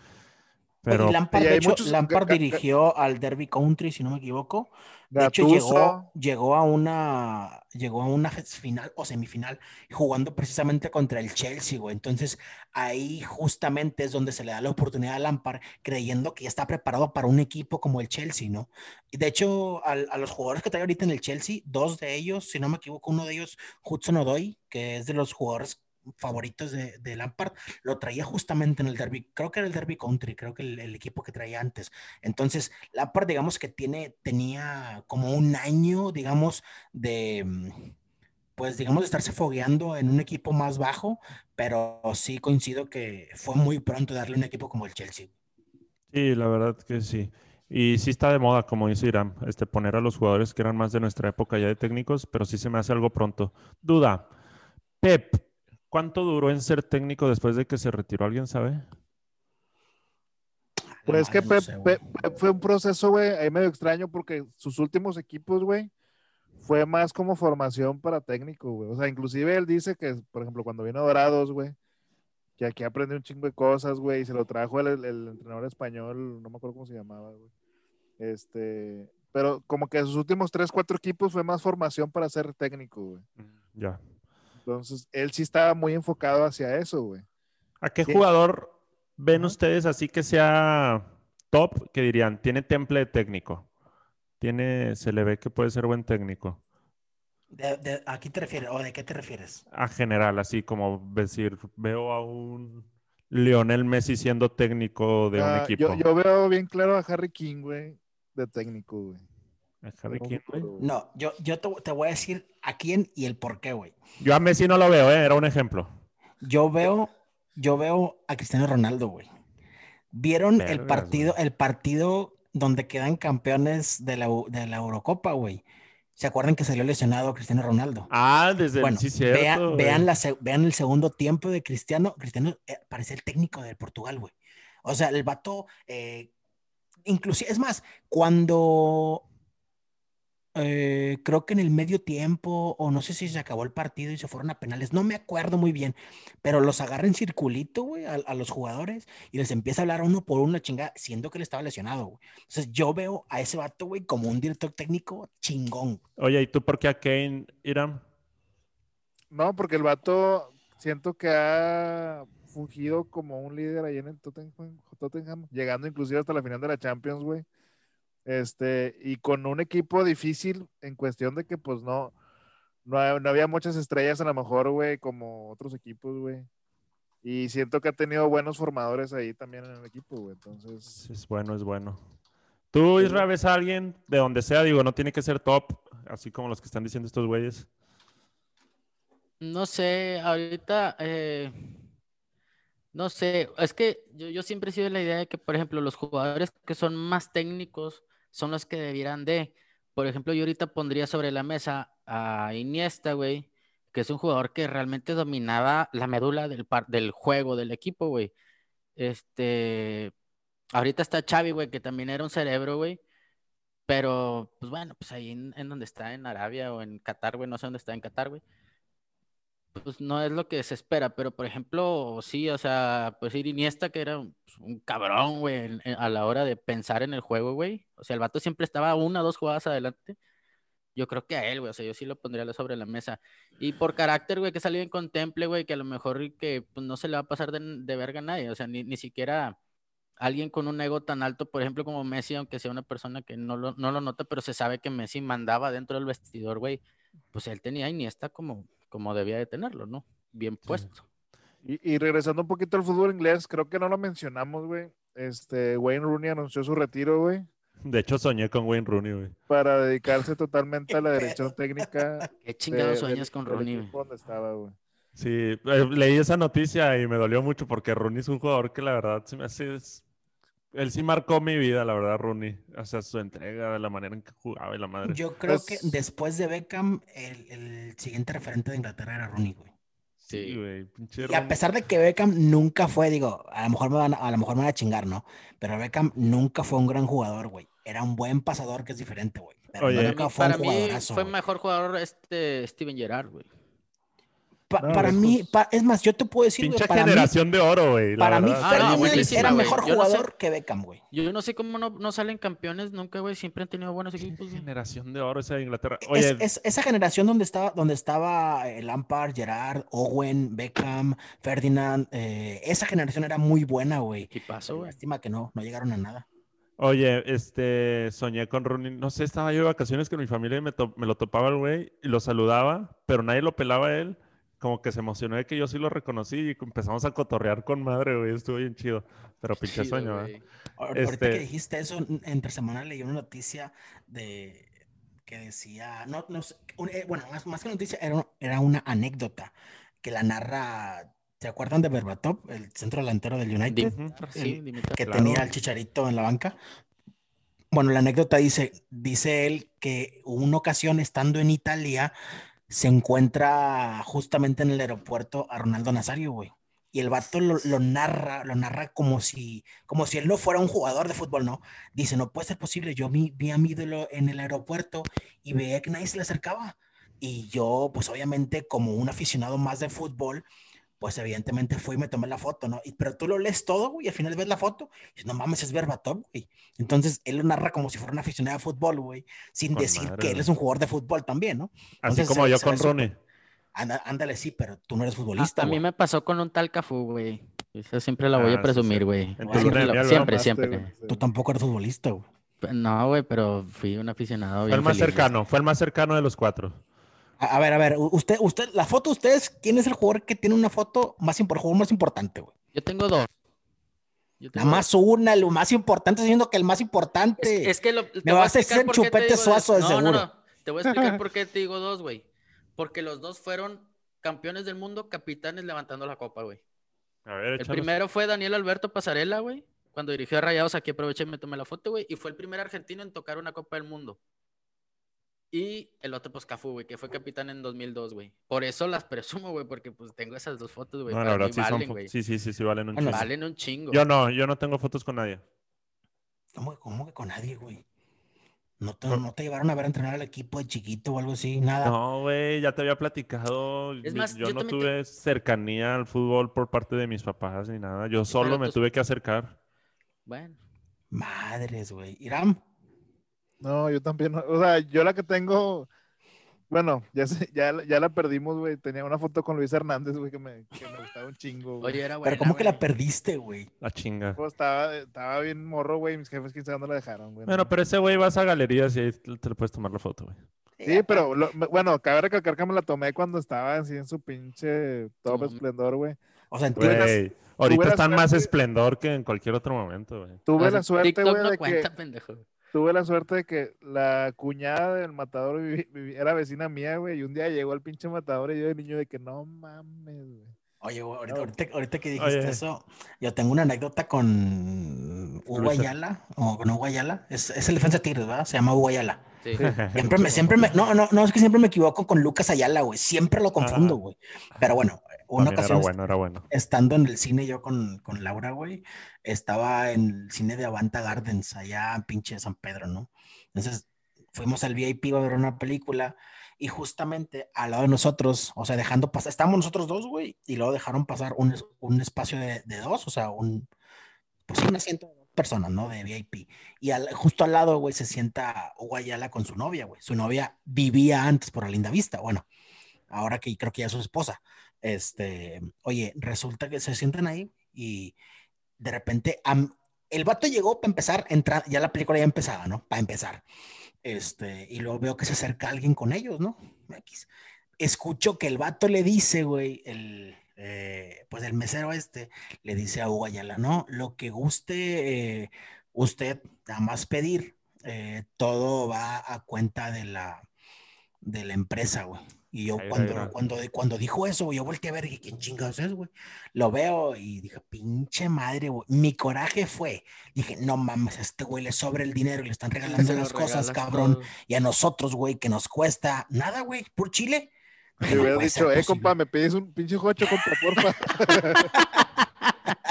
Pero... Lampard, de hecho, Lampard dirigió al Derby Country, si no me equivoco. De hecho, llegó, llegó, a una, llegó a una final o semifinal jugando precisamente contra el Chelsea, güey. Entonces, ahí justamente es donde se le da la oportunidad a Lampard, creyendo que ya está preparado para un equipo como el Chelsea, ¿no? Y de hecho, a, a los jugadores que trae ahorita en el Chelsea, dos de ellos, si no me equivoco, uno de ellos, Hudson Odoi, que es de los jugadores favoritos de, de, Lampard, lo traía justamente en el Derby, creo que era el Derby Country, creo que el, equipo que traía antes. Entonces, Lampard, digamos que tiene, tenía como un año, digamos, de, mm, pues, digamos, de estarse fogueando en un equipo más bajo, pero sí coincido que fue muy pronto darle un equipo como el Chelsea. Sí, la verdad que sí. Y sí está de moda, como dice Irán, este, poner a los jugadores que eran más de nuestra época ya de técnicos, pero sí se me hace algo pronto. Duda, Pep, ¿Cuánto duró en ser técnico después de que se retiró? ¿Alguien sabe? Pues que fue un proceso, güey, ahí medio extraño porque sus últimos equipos, güey, fue más como formación para técnico, güey. O sea, inclusive él dice que, por ejemplo, cuando vino a Dorados, güey, que aquí aprendió un chingo de cosas, güey, y se lo trajo el, el, entrenador español, no me acuerdo cómo se llamaba, güey. Este, pero como que sus últimos tres, cuatro equipos fue más formación para ser técnico, güey. Ya. Entonces, él sí estaba muy enfocado hacia eso, güey. ¿A qué jugador ven ustedes así que sea top, que dirían, tiene temple de técnico? Tiene, se le ve que puede ser buen técnico. De, ¿A qué te refieres? ¿O de qué te refieres? A general, así como decir, veo a un Lionel Messi siendo técnico de un ah, equipo. Yo, yo, veo bien claro a Harry King, güey, de técnico, güey. No, yo, yo te, voy a decir a quién y el por qué, güey. Yo a Messi no lo veo, ¿eh? era un ejemplo. Yo veo, yo veo a Cristiano Ronaldo, güey. ¿Vieron el partido, el partido donde quedan campeones de la, de la Eurocopa, güey? ¿Se acuerdan que salió lesionado Cristiano Ronaldo? Ah, desde bueno, sí, vean, vean, vean, el segundo tiempo de Cristiano. Cristiano eh, parece el técnico de Portugal, güey. O sea, el vato, eh, inclusive, es más, cuando eh, creo que en el medio tiempo, o no sé si se acabó el partido y se fueron a penales, no me acuerdo muy bien, pero los agarra en circulito, güey, a, los jugadores y les empieza a hablar uno por uno, chingada, siendo que él estaba lesionado, güey. Entonces yo veo a ese vato, güey, como un director técnico chingón. Oye, ¿y tú por qué a Kane, Irán? No, porque el vato siento que ha fungido como un líder ahí en el Tottenham llegando inclusive hasta la final de la Champions, güey. Este, y con un equipo difícil en cuestión de que pues no, no, había muchas estrellas a lo mejor, güey, como otros equipos, güey. Y siento que ha tenido buenos formadores ahí también en el equipo, güey. Entonces. Es bueno, es bueno. ¿Tú, Israel, ves a alguien de donde sea? Digo, no tiene que ser top, así como los que están diciendo estos güeyes. No sé, ahorita. Eh, no sé, es que yo, yo siempre he sido la idea de que, por ejemplo, los jugadores que son más técnicos son los que debieran de. Por ejemplo, yo ahorita pondría sobre la mesa a Iniesta, güey, que es un jugador que realmente dominaba la médula del, del juego del equipo, güey. Este, ahorita está Xavi, güey, que también era un cerebro, güey. Pero, pues bueno, pues ahí en, en donde está, en Arabia o en Qatar, güey, no sé dónde está en Qatar, güey pues no es lo que se espera, pero por ejemplo, sí, o sea, pues ir Iniesta, que era pues, un, cabrón, güey, a la hora de pensar en el juego, güey. O sea, el vato siempre estaba una o dos jugadas adelante. Yo creo que a él, güey. O sea, yo sí lo pondría sobre la mesa. Y por carácter, güey, que salió en contemple, güey, que a lo mejor que pues, no se le va a pasar de, de verga a nadie. O sea, ni, ni siquiera alguien con un ego tan alto, por ejemplo, como Messi, aunque sea una persona que no lo, no lo nota, pero se sabe que Messi mandaba dentro del vestidor, güey, pues él tenía Iniesta como, como debía de tenerlo, ¿no? Bien puesto. Y, y, regresando un poquito al fútbol inglés, creo que no lo mencionamos, güey. Este, Wayne Rooney anunció su retiro, güey. De hecho, soñé con Wayne Rooney, güey. Para dedicarse totalmente a la dirección técnica. Qué chingados sueñas con Rooney, güey. estaba, güey. Sí, eh, leí esa noticia y me dolió mucho porque Rooney es un jugador que la verdad se me hace él sí marcó mi vida, la verdad, Rooney. O sea, su entrega, de la manera en que jugaba y la madre. Yo creo que después de Beckham, el, el, siguiente referente de Inglaterra era Rooney, güey. Sí, güey. Y a pesar de que Beckham nunca fue, digo, a lo mejor me van, a lo mejor me van a chingar, ¿no? Pero Beckham nunca fue un gran jugador, güey. Era un buen pasador que es diferente, güey. Oye, nunca fue para un mí fue mejor jugador este Steven Gerrard, güey para mí, es más, yo te puedo decir, Pinche para generación de oro, güey. Para mí, Ferdinand era mejor jugador que Beckham, güey. Yo no sé cómo no, no salen campeones nunca, güey. Siempre han tenido buenos equipos. Generación de oro esa de Inglaterra. Oye. Es, esa generación donde estaba, donde estaba Lampard, Gerard, Owen, Beckham, Ferdinand. Eh, esa generación era muy buena, güey. ¿Qué pasó, güey? Lástima que no, no llegaron a nada. Oye, este, soñé con Rooney. No sé, estaba yo de vacaciones con mi familia y me, me lo topaba el güey y lo saludaba, pero nadie lo pelaba a él como que se emocionó de que yo sí lo reconocí y empezamos a cotorrear con madre, güey. Estuvo bien chido. Pero pinche sueño, güey. Ahorita este que dijiste eso, entre semana leí una noticia de que decía, no, no eh, bueno, más, más, que noticia, era, era una anécdota que la narra ¿Se acuerdan de Berbatov, el centro delantero del United? sí, que tenía el chicharito en la banca. Bueno, la anécdota dice, dice él que una ocasión estando en Italia, se encuentra justamente en el aeropuerto a Ronaldo Nazario, güey. Y el vato lo, narra, lo narra como si, como si él no fuera un jugador de fútbol, ¿no? Dice, no puede ser posible, yo vi, vi a mi ídolo en el aeropuerto y veía que nadie se le acercaba. Y yo, pues obviamente, como un aficionado más de fútbol, pues evidentemente fui y me tomé la foto, ¿no? Y, pero tú lo lees todo, güey, y al final ves la foto, y no mames, es Verbatov, güey. Entonces, él lo narra como si fuera una aficionada de fútbol, güey, sin decir que él es un jugador de fútbol también, ¿no? Así como yo con Ronnie. ándale, sí, pero tú no eres futbolista. a mí me pasó con un tal Cafú, güey. Esa siempre la voy a ah, presumir, güey. siempre, siempre, Tú tampoco eres futbolista, güey. No, güey, pero fui un aficionado. Fue el más cercano, fue el más cercano de los cuatro. A, ver, a ver, usted, usted, la foto de ustedes, ¿quién es el jugador que tiene una foto más, jugador más importante, güey? Yo tengo dos. Nada más una, lo más importante, diciendo que el más importante. Es, que lo, me vas a decir chupete suazo de seguro. No, no, te voy a explicar por qué te digo dos, güey. Porque los dos fueron campeones del mundo, capitanes levantando la copa, güey. A ver, el primero fue Daniel Alberto Pasarela, güey. Cuando dirigió a Rayados, aquí aproveché y me tomé la foto, güey. Y fue el primer argentino en tocar una copa del mundo. Y el otro, pues, Cafú, güey, que fue capitán en 2002, güey. Por eso las presumo, güey, porque pues tengo esas dos fotos, güey. No, la verdad, sí, valen, sí, sí, sí, sí, valen un chingo. Valen un chingo. Yo no, yo no tengo fotos con nadie. ¿Cómo, cómo que con nadie, güey? ¿No te, ¿No te, llevaron a ver a entrenar al equipo de chiquito o algo así? Nada. No, güey, ya te había platicado. Es más, yo, no tuve cercanía al fútbol por parte de mis papás ni nada. Yo solo me tuve que acercar. Bueno. Madres, güey. Irán. No, yo también. O sea, yo la que tengo. Bueno, ya, ya, ya la perdimos, güey. Tenía una foto con Luis Hernández, güey, que me, que me gustaba un chingo. Oye, era Pero ¿cómo que la perdiste, güey? La chinga. Pues estaba, estaba bien morro, güey. Mis jefes, sabe dónde la dejaron, güey. Bueno, pero ese güey vas a galerías y ahí te le puedes tomar la foto, güey. Sí, pero bueno, cabe recalcar que me la tomé cuando estaba así en su pinche top esplendor, güey. O sea, entiendes. Ahorita están más esplendor que en cualquier otro momento, güey. Tuve la suerte, güey, de que tuve la suerte de que la cuñada del matador era vecina mía, güey, y un día llegó el pinche matador y yo de niño de que no mames, güey. Oye, ahorita, que dijiste eso, yo tengo una anécdota con Hugo Ayala, o con Hugo Ayala, es, es el defensa Tigres, ¿verdad? Se llama Hugo Ayala. Sí. Siempre me, siempre me, no, no, no, es que siempre me equivoco con Lucas Ayala, güey, siempre lo confundo, güey. Pero bueno, una ocasión, era bueno, era bueno. estando en el cine yo con, con Laura, güey, estaba en el cine de Avanta Gardens, allá en pinche San Pedro, ¿no? Entonces fuimos al VIP a ver una película y justamente al lado de nosotros, o sea, dejando pasar, estábamos nosotros dos, güey, y luego dejaron pasar un, un espacio de, de, dos, o sea, un, pues un asiento personas, ¿no? De VIP. Y al, justo al lado, güey, se sienta Hugo Ayala con su novia, güey. Su novia vivía antes por la linda vista. Bueno, ahora que creo que ya es su esposa. Este, oye, resulta que se sientan ahí y de repente el vato llegó para empezar, entrar, ya la película ya empezaba, ¿no? Para empezar. Este, y luego veo que se acerca alguien con ellos, ¿no? Escucho que el vato le dice, güey, el, eh, pues el mesero este, le dice a Hugo no, lo que guste eh, usted, nada más pedir, eh, todo va a cuenta de la, de la empresa, güey. Y yo cuando, cuando, cuando dijo eso, yo volteé a ver y dije, ¿quién chingados es, güey? Lo veo y dije, pinche madre, güey. Mi coraje fue, dije, no mames, a este güey le sobra el dinero y le están regalando las cosas, cabrón. Y a nosotros, güey, que nos cuesta nada, güey, por Chile. Me hubiera dicho, eh, compa, me pides un pinche jocho, compa, porfa.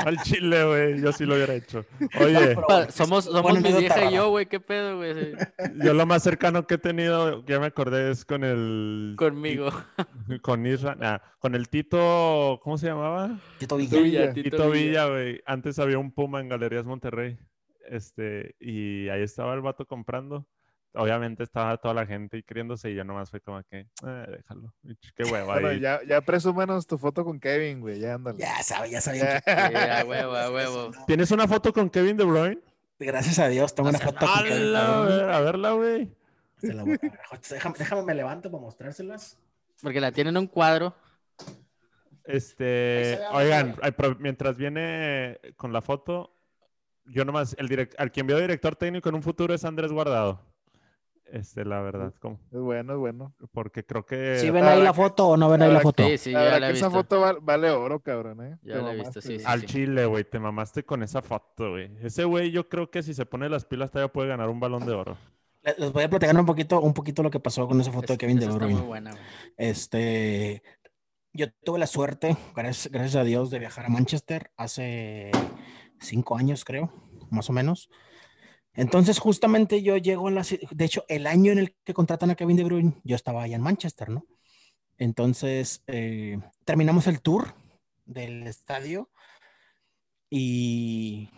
Al chile, güey. Yo sí lo hubiera hecho. Oye. somos somos mi vieja y yo, güey. ¿Qué pedo, güey? Yo lo más cercano que he tenido, ya me acordé, es con el. Conmigo. Con Isra. con el Tito. ¿Cómo se llamaba? Tito Villa. Tito, Villa, güey. Antes había un Puma en Galerías Monterrey. Este, y ahí estaba el vato comprando obviamente estaba toda la gente y queriéndose y yo nomás fue como que, eh, déjalo, qué huevo. Bueno, ya, ya presúmenos tu foto con Kevin, güey, ya ándale. Ya sabes, ya sabes. a huevo, a huevo. ¿Tienes una foto con Kevin De Bruyne? Gracias a Dios, tengo una foto con Kevin. A verla, güey. Déjame, déjame, me levanto para mostrárselas. Porque la tienen en un cuadro. Este, oigan, mientras viene con la foto, yo nomás, el direct, al quien veo director técnico en un futuro es Andrés Guardado. Este, la verdad, ¿cómo? Es bueno, es bueno. Porque creo que. ¿Sí ven ahí la foto o no ven ahí la foto? Sí, sí, ya la he visto. Esa foto vale, oro, cabrón, ¿eh? Ya la he visto, sí, Al chile, güey, te mamaste con esa foto, güey. Ese güey, yo creo que si se pone las pilas todavía puede ganar un balón de oro. Les voy a platicar un poquito, un poquito lo que pasó con esa foto de Kevin De Bruyne. muy buena, güey. Este, yo tuve la suerte, gracias, gracias a Dios, de viajar a Manchester hace cinco años, creo, más o menos. Entonces, justamente yo llego a la... De hecho, el año en el que contratan a Kevin De Bruyne, yo estaba allá en Manchester, ¿no? Entonces, eh, terminamos el tour del estadio y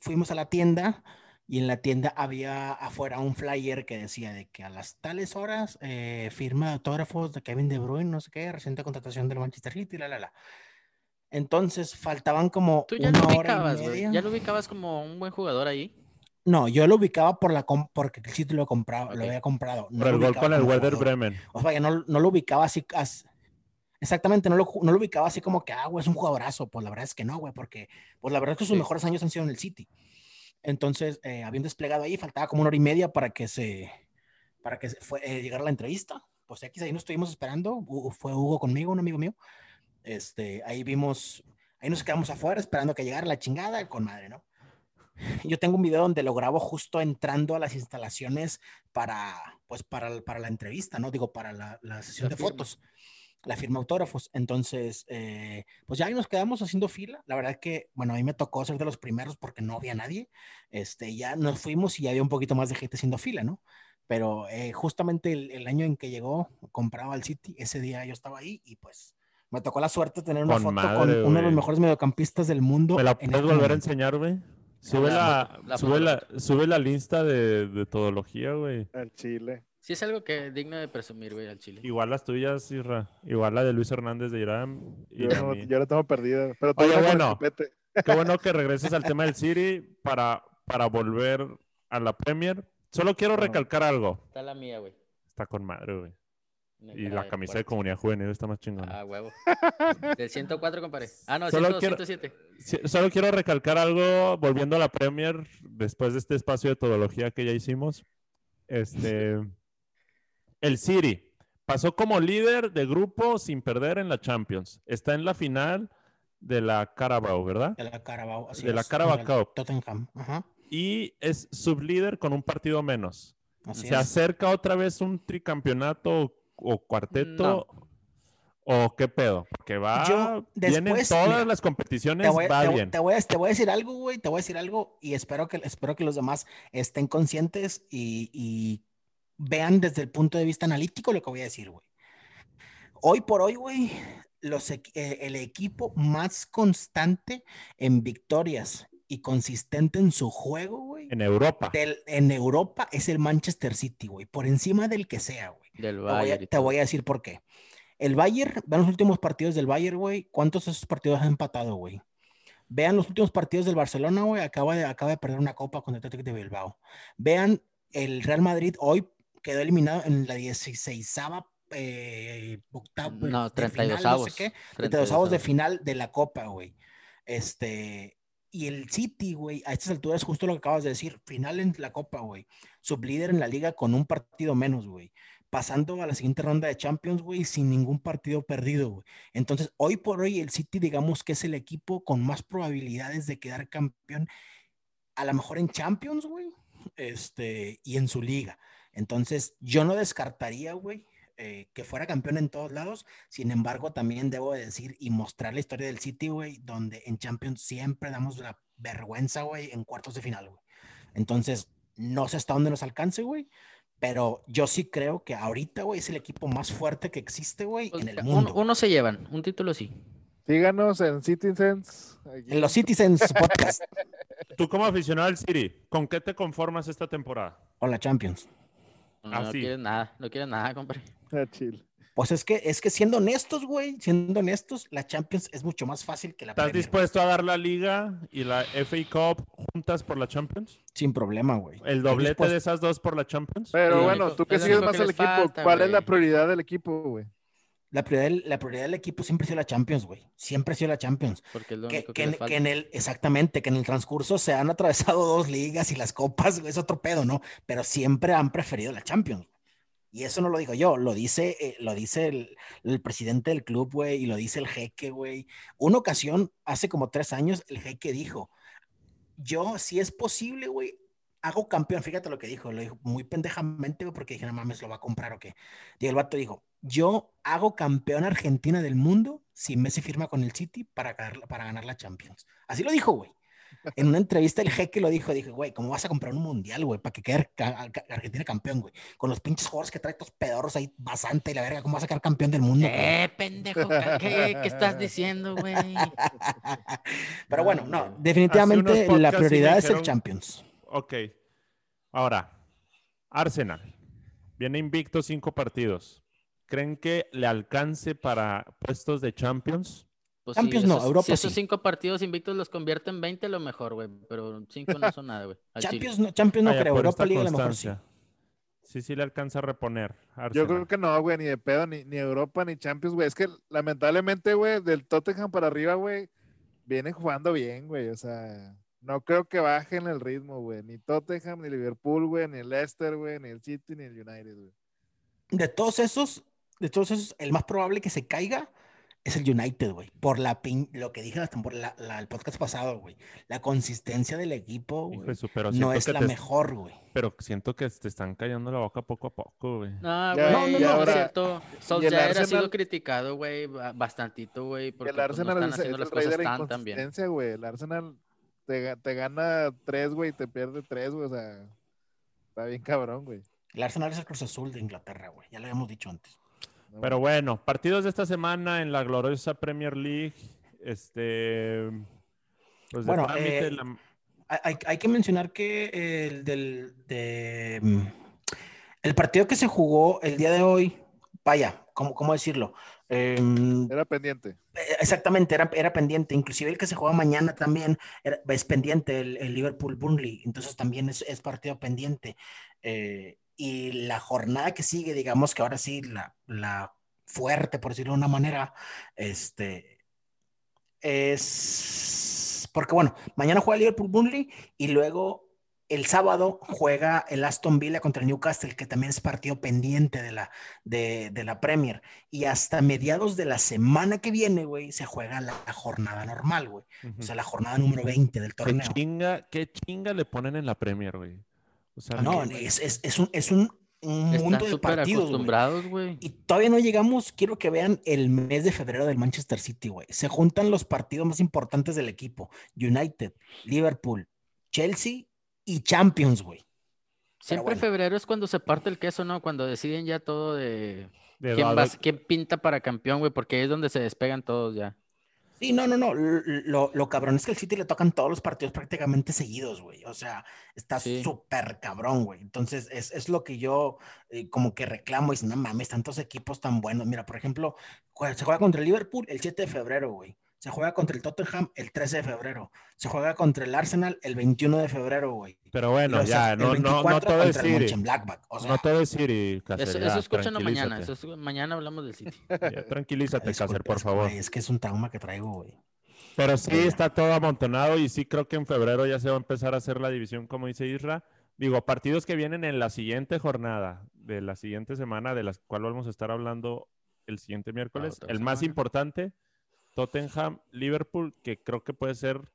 fuimos a la tienda y en la tienda había afuera un flyer que decía de que a las tales horas eh, firma autógrafos de Kevin De Bruyne, no sé qué, reciente contratación del Manchester City, la, la, la. Entonces faltaban como ¿Tú ya una lo ubicabas, hora ¿Ya lo ubicabas como un buen jugador ahí? No, yo lo ubicaba por la porque el sitio lo, comprado, lo había comprado. No el gol con el Werder Bremen. O sea, no, no lo ubicaba así, exactamente, no lo, no lo ubicaba así como que, ah, güey, es un jugadorazo. Pues la verdad es que no, güey, porque pues la verdad es que sus mejores años han sido en el City. Entonces, eh, habían desplegado ahí, faltaba como una hora y media para que se, para que fue, eh, llegara la entrevista. Pues aquí ahí nos estuvimos esperando, fue Hugo conmigo, un amigo mío. Este, ahí vimos, ahí nos quedamos afuera esperando que llegara la chingada con madre, ¿no? Yo tengo un video donde lo grabo justo entrando a las instalaciones para, pues, para, para la entrevista, ¿no? Digo, para la, la sesión de fotos, la firma autógrafos. Entonces, eh, pues ya ahí nos quedamos haciendo fila. La verdad que, bueno, a mí me tocó ser de los primeros porque no había nadie. Este, ya nos fuimos y ya había un poquito más de gente haciendo fila, ¿no? Pero eh, justamente el, el, año en que llegó, compraba el City, ese día yo estaba ahí y pues me tocó la suerte de tener una foto con uno de los mejores mediocampistas del mundo. ¿Me la puedes este volver a enseñar, güey? Sube la, sube, la, sube la lista de, de todología, güey. Al Chile. Sí, es algo que digno de presumir, güey, al Chile. Igual las tuyas, Isra. Igual la de Luis Hernández de Irán. yo, no, yo la tengo perdida. Pero Oye, bueno, qué bueno que regreses al tema del City para, para volver a la Premier. Solo quiero recalcar algo. Está la mía, güey. Está con madre, güey. Y la camisa de comunidad juvenil está más chingona. Ah, huevo. Del 104, compadre. Ah, no, solo 107. solo quiero recalcar algo, volviendo a la Premier, después de este espacio de todología que ya hicimos. Este. El City pasó como líder de grupo sin perder en la Champions. Está en la final de la Carabao, ¿verdad? De la Carabao, así De la Carabao Cup. Tottenham. Y es sublíder con un partido menos. Se acerca otra vez un tricampeonato o cuarteto? ¿O qué pedo? Porque va, Yo, después, todas las competiciones, va bien. Te voy, a, te voy, a, decir algo, güey, te voy a decir algo y espero que, espero que los demás estén conscientes y, vean desde el punto de vista analítico lo que voy a decir, güey. Hoy por hoy, güey, los, eh, el equipo más constante en victorias y consistente en su juego, güey. En Europa. en Europa es el Manchester City, güey. Por encima del que sea, güey. Del Bayern. Te voy, a, decir por qué. El Bayern, vean los últimos partidos del Bayern, güey. ¿Cuántos de esos partidos han empatado, güey? Vean los últimos partidos del Barcelona, güey. Acaba de, acaba de perder una copa con el Atlético de Bilbao. Vean el Real Madrid hoy quedó eliminado en la 16 eh, octavo, no, 32 avos. No sé qué, 32 avos de final de la Copa, güey. Este, y el City, güey, a estas alturas, justo lo que acabas de decir, final en la Copa, güey. Sublíder en la liga con un partido menos, güey. Pasando a la siguiente ronda de Champions, güey, sin ningún partido perdido, güey. Entonces, hoy por hoy, el City, digamos que es el equipo con más probabilidades de quedar campeón, a lo mejor en Champions, güey, este, y en su liga. Entonces, yo no descartaría, güey, eh, que fuera campeón en todos lados. Sin embargo, también debo decir y mostrar la historia del City, güey, donde en Champions siempre damos la vergüenza, güey, en cuartos de final, güey. Entonces, no sé hasta dónde nos alcance, güey. Pero yo sí creo que ahorita, güey, es el equipo más fuerte que existe, güey, en el mundo. Uno, se llevan, un título sí. Síganos en Citizens. En los Citizens Podcast. Tú como aficionado al City, ¿con qué te conformas esta temporada? Con la Champions. No, no quieres nada, no quieres nada, compadre. Ah, pues es que, es que siendo honestos, güey, siendo honestos, la Champions es mucho más fácil que la ¿Estás dispuesto a dar la Liga y la FA Cup juntas por la Champions? Sin problema, güey. ¿El doblete de esas dos por la Champions? Pero bueno, tú que sigues más el equipo, ¿cuál es la prioridad del equipo, güey? La prioridad, la prioridad del equipo siempre ha sido la Champions, güey. Siempre ha sido la Champions. Porque es lo que, que, en, el, exactamente, que en el transcurso se han atravesado dos ligas y las copas, es otro pedo, ¿no? Pero siempre han preferido la Champions. Y eso no lo digo yo, lo dice, eh, lo dice el, presidente del club, güey, y lo dice el jeque, güey. Una ocasión, hace como tres años, el jeque dijo, yo, si es posible, güey, hago campeón. Fíjate lo que dijo, lo dijo muy pendejamente, porque dije, no mames, lo va a comprar o qué. Y el vato dijo, yo hago campeón Argentina del mundo si Messi firma con el City para, para ganar la Champions. Así lo dijo, güey en una entrevista el jeque lo dijo, dije, güey, ¿cómo vas a comprar un mundial, güey? Para que quede Argentina campeón, güey. Con los pinches jugadores que trae estos pedorros ahí, basante y la verga, ¿cómo vas a quedar campeón del mundo? Eh, pendejo, ¿qué, estás diciendo, güey? Pero bueno, no, definitivamente la prioridad es el Champions. Ok. Ahora, Arsenal. Viene invicto cinco partidos. ¿Creen que le alcance para puestos de Champions? Pues Champions no, Europa si esos cinco partidos invictos los convierte en 20, lo mejor, güey. Pero cinco no son nada, güey. Champions no, Champions no creo, Europa League a lo mejor sí. Sí, sí le alcanza a reponer. Yo creo que no, güey, ni de pedo, ni, ni Europa, ni Champions, güey. Es que lamentablemente, güey, del Tottenham para arriba, güey, viene jugando bien, güey. O sea, no creo que bajen el ritmo, güey. Ni Tottenham, ni Liverpool, güey, ni el Leicester, güey, ni el City, ni el United, güey. De todos esos, de todos esos, el más probable que se caiga es el United, güey. Por la lo que dije por la, el podcast pasado, güey. La consistencia del equipo, güey, no es la mejor, güey. Pero siento que te están callando la boca poco a poco, güey. No, güey, no, no, no, es cierto. Solskjaer ha sido criticado, güey, bastantito, güey, porque el Arsenal pues, no están haciendo las cosas tan, tan bien. güey. El Arsenal te, te gana tres, güey, y te pierde tres, güey, o sea, está bien cabrón, güey. El Arsenal es el Cruz Azul de Inglaterra, güey. Ya lo habíamos dicho antes. Pero bueno, partidos de esta semana en la gloriosa Premier League. Este. Pues bueno, eh, hay, que mencionar que el del. Mm, el partido que se jugó el día de hoy, vaya, ¿cómo, cómo decirlo? Em, era pendiente. Eh, exactamente, era, era pendiente. Inclusive el que se juega mañana también es pendiente, el, Liverpool-Burnley. Entonces también es, es partido pendiente. Eh, y la jornada que sigue, digamos que ahora sí, la, la fuerte, por decirlo de una manera, este, es porque, bueno, mañana juega el Liverpool Burnley y luego el sábado juega el Aston Villa contra el Newcastle, que también es partido pendiente de la, de, de la Premier. Y hasta mediados de la semana que viene, güey, se juega la, jornada normal, güey. O sea, la jornada número 20 del torneo. ¿Qué chinga, qué chinga le ponen en la Premier, güey? No, es, es, es, un, es un, mundo de partidos. güey. Y todavía no llegamos, quiero que vean el mes de febrero del Manchester City, güey. Se juntan los partidos más importantes del equipo. United, Liverpool, Chelsea y Champions, güey. Siempre febrero es cuando se parte el queso, ¿no? Cuando deciden ya todo de, ¿quién, quién pinta para campeón, güey, porque ahí es donde se despegan todos ya. Sí, no, no, no. Lo, lo, cabrón es que el City le tocan todos los partidos prácticamente seguidos, güey. O sea, está súper cabrón, güey. Entonces, es, es, lo que yo eh, como que reclamo y no mames, tantos equipos tan buenos. Mira, por ejemplo, se juega contra el Liverpool el 7 de febrero, güey. Se juega contra el Tottenham el 13 de febrero. Se juega contra el Arsenal el 21 de febrero, güey. Pero bueno, ya, no, no, no todo es City. O sea, no todo es City, Eso, eso escúchanlo mañana. Eso mañana hablamos del City. tranquilízate, Cáceres, por favor. es que es un trauma que traigo, güey. Pero sí está todo amontonado y sí creo que en febrero ya se va a empezar a hacer la división, como dice Isra. Digo, partidos que vienen en la siguiente jornada de la siguiente semana, de las cual vamos a estar hablando el siguiente miércoles. El más importante, Tottenham, Liverpool, que creo que puede ser,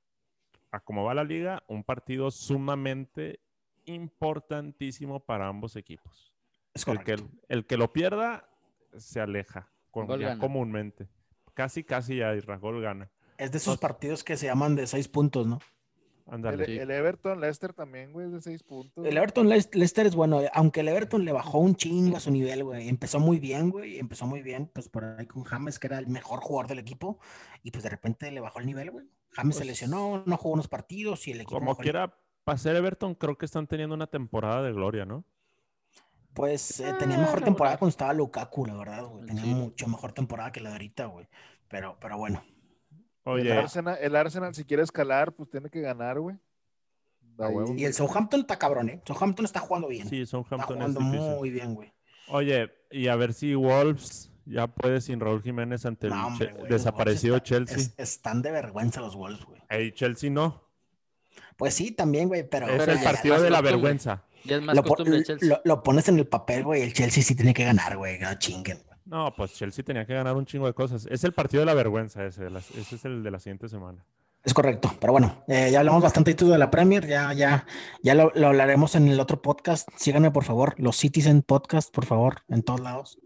a como va la liga, un partido sumamente importantísimo para ambos equipos. Es el, que, el que lo pierda se aleja comúnmente. Casi, casi ya Israel gana. Es de esos partidos que se llaman de seis puntos, ¿no? El, Everton Leicester también, güey, de seis puntos. El Everton Leicester es bueno, aunque el Everton le bajó un chingo a su nivel, güey. Empezó muy bien, güey. Empezó muy bien, pues por ahí con James, que era el mejor jugador del equipo, y pues de repente le bajó el nivel, güey. James se pues lesionó, no jugó unos partidos y el equipo. Como quiera, para ser Everton, creo que están teniendo una temporada de gloria, ¿no? Pues eh, tenía mejor ah, temporada cuando estaba Lukaku, la verdad, güey. Tenía mucho mejor temporada que la de ahorita, güey. Pero, pero bueno. Oye. El Arsenal, el Arsenal, si quiere escalar, pues tiene que ganar, güey. Y el Southampton está cabrón, ¿eh? Southampton está jugando bien. Sí, Southampton está jugando muy bien, güey. Oye, y a ver si Wolves ya puede sin Raúl Jiménez ante el desaparecido Chelsea. están de vergüenza los Wolves, güey. ¿Y Chelsea no? Pues sí, también, güey, pero... Es el partido de la vergüenza. lo, pones en el papel, güey, el Chelsea sí tiene que ganar, güey, no chinguen. No, pues Chelsea tenía que ganar un chingo de cosas. Es el partido de la vergüenza ese, ese es el de la siguiente semana. Es correcto, pero bueno, eh, ya hablamos bastante de la Premier, ya, ya, ya lo, hablaremos en el otro podcast. Síganme, por favor, los Citizen Podcast, por favor, en todos lados.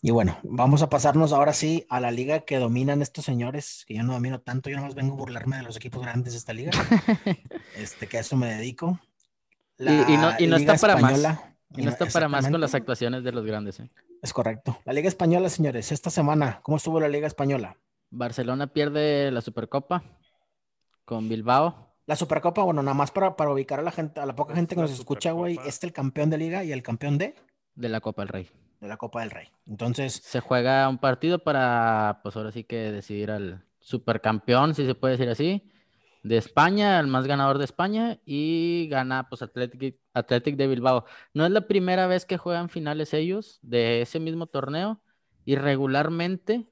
Y bueno, vamos a pasarnos ahora sí a la liga que dominan estos señores, que yo no domino tanto, yo más vengo a burlarme de los equipos grandes de esta liga. este, que a eso me dedico. y, no, está para más. Y no, está para más con las actuaciones de los grandes. ¿eh? Es correcto. La Liga Española, señores, esta semana, ¿cómo estuvo la Liga Española? Barcelona pierde la Supercopa con Bilbao. La Supercopa, bueno, nada más para, para ubicar a la gente, a la poca gente que nos escucha, güey, es el campeón de liga y el campeón de de la Copa del Rey. De la Copa del Rey. Entonces. Se juega un partido para, pues ahora sí que decidir al supercampeón, si se puede decir así, de España, el más ganador de España, y gana pues Athletic, Athletic de Bilbao. No es la primera vez que juegan finales ellos de ese mismo torneo, y regularmente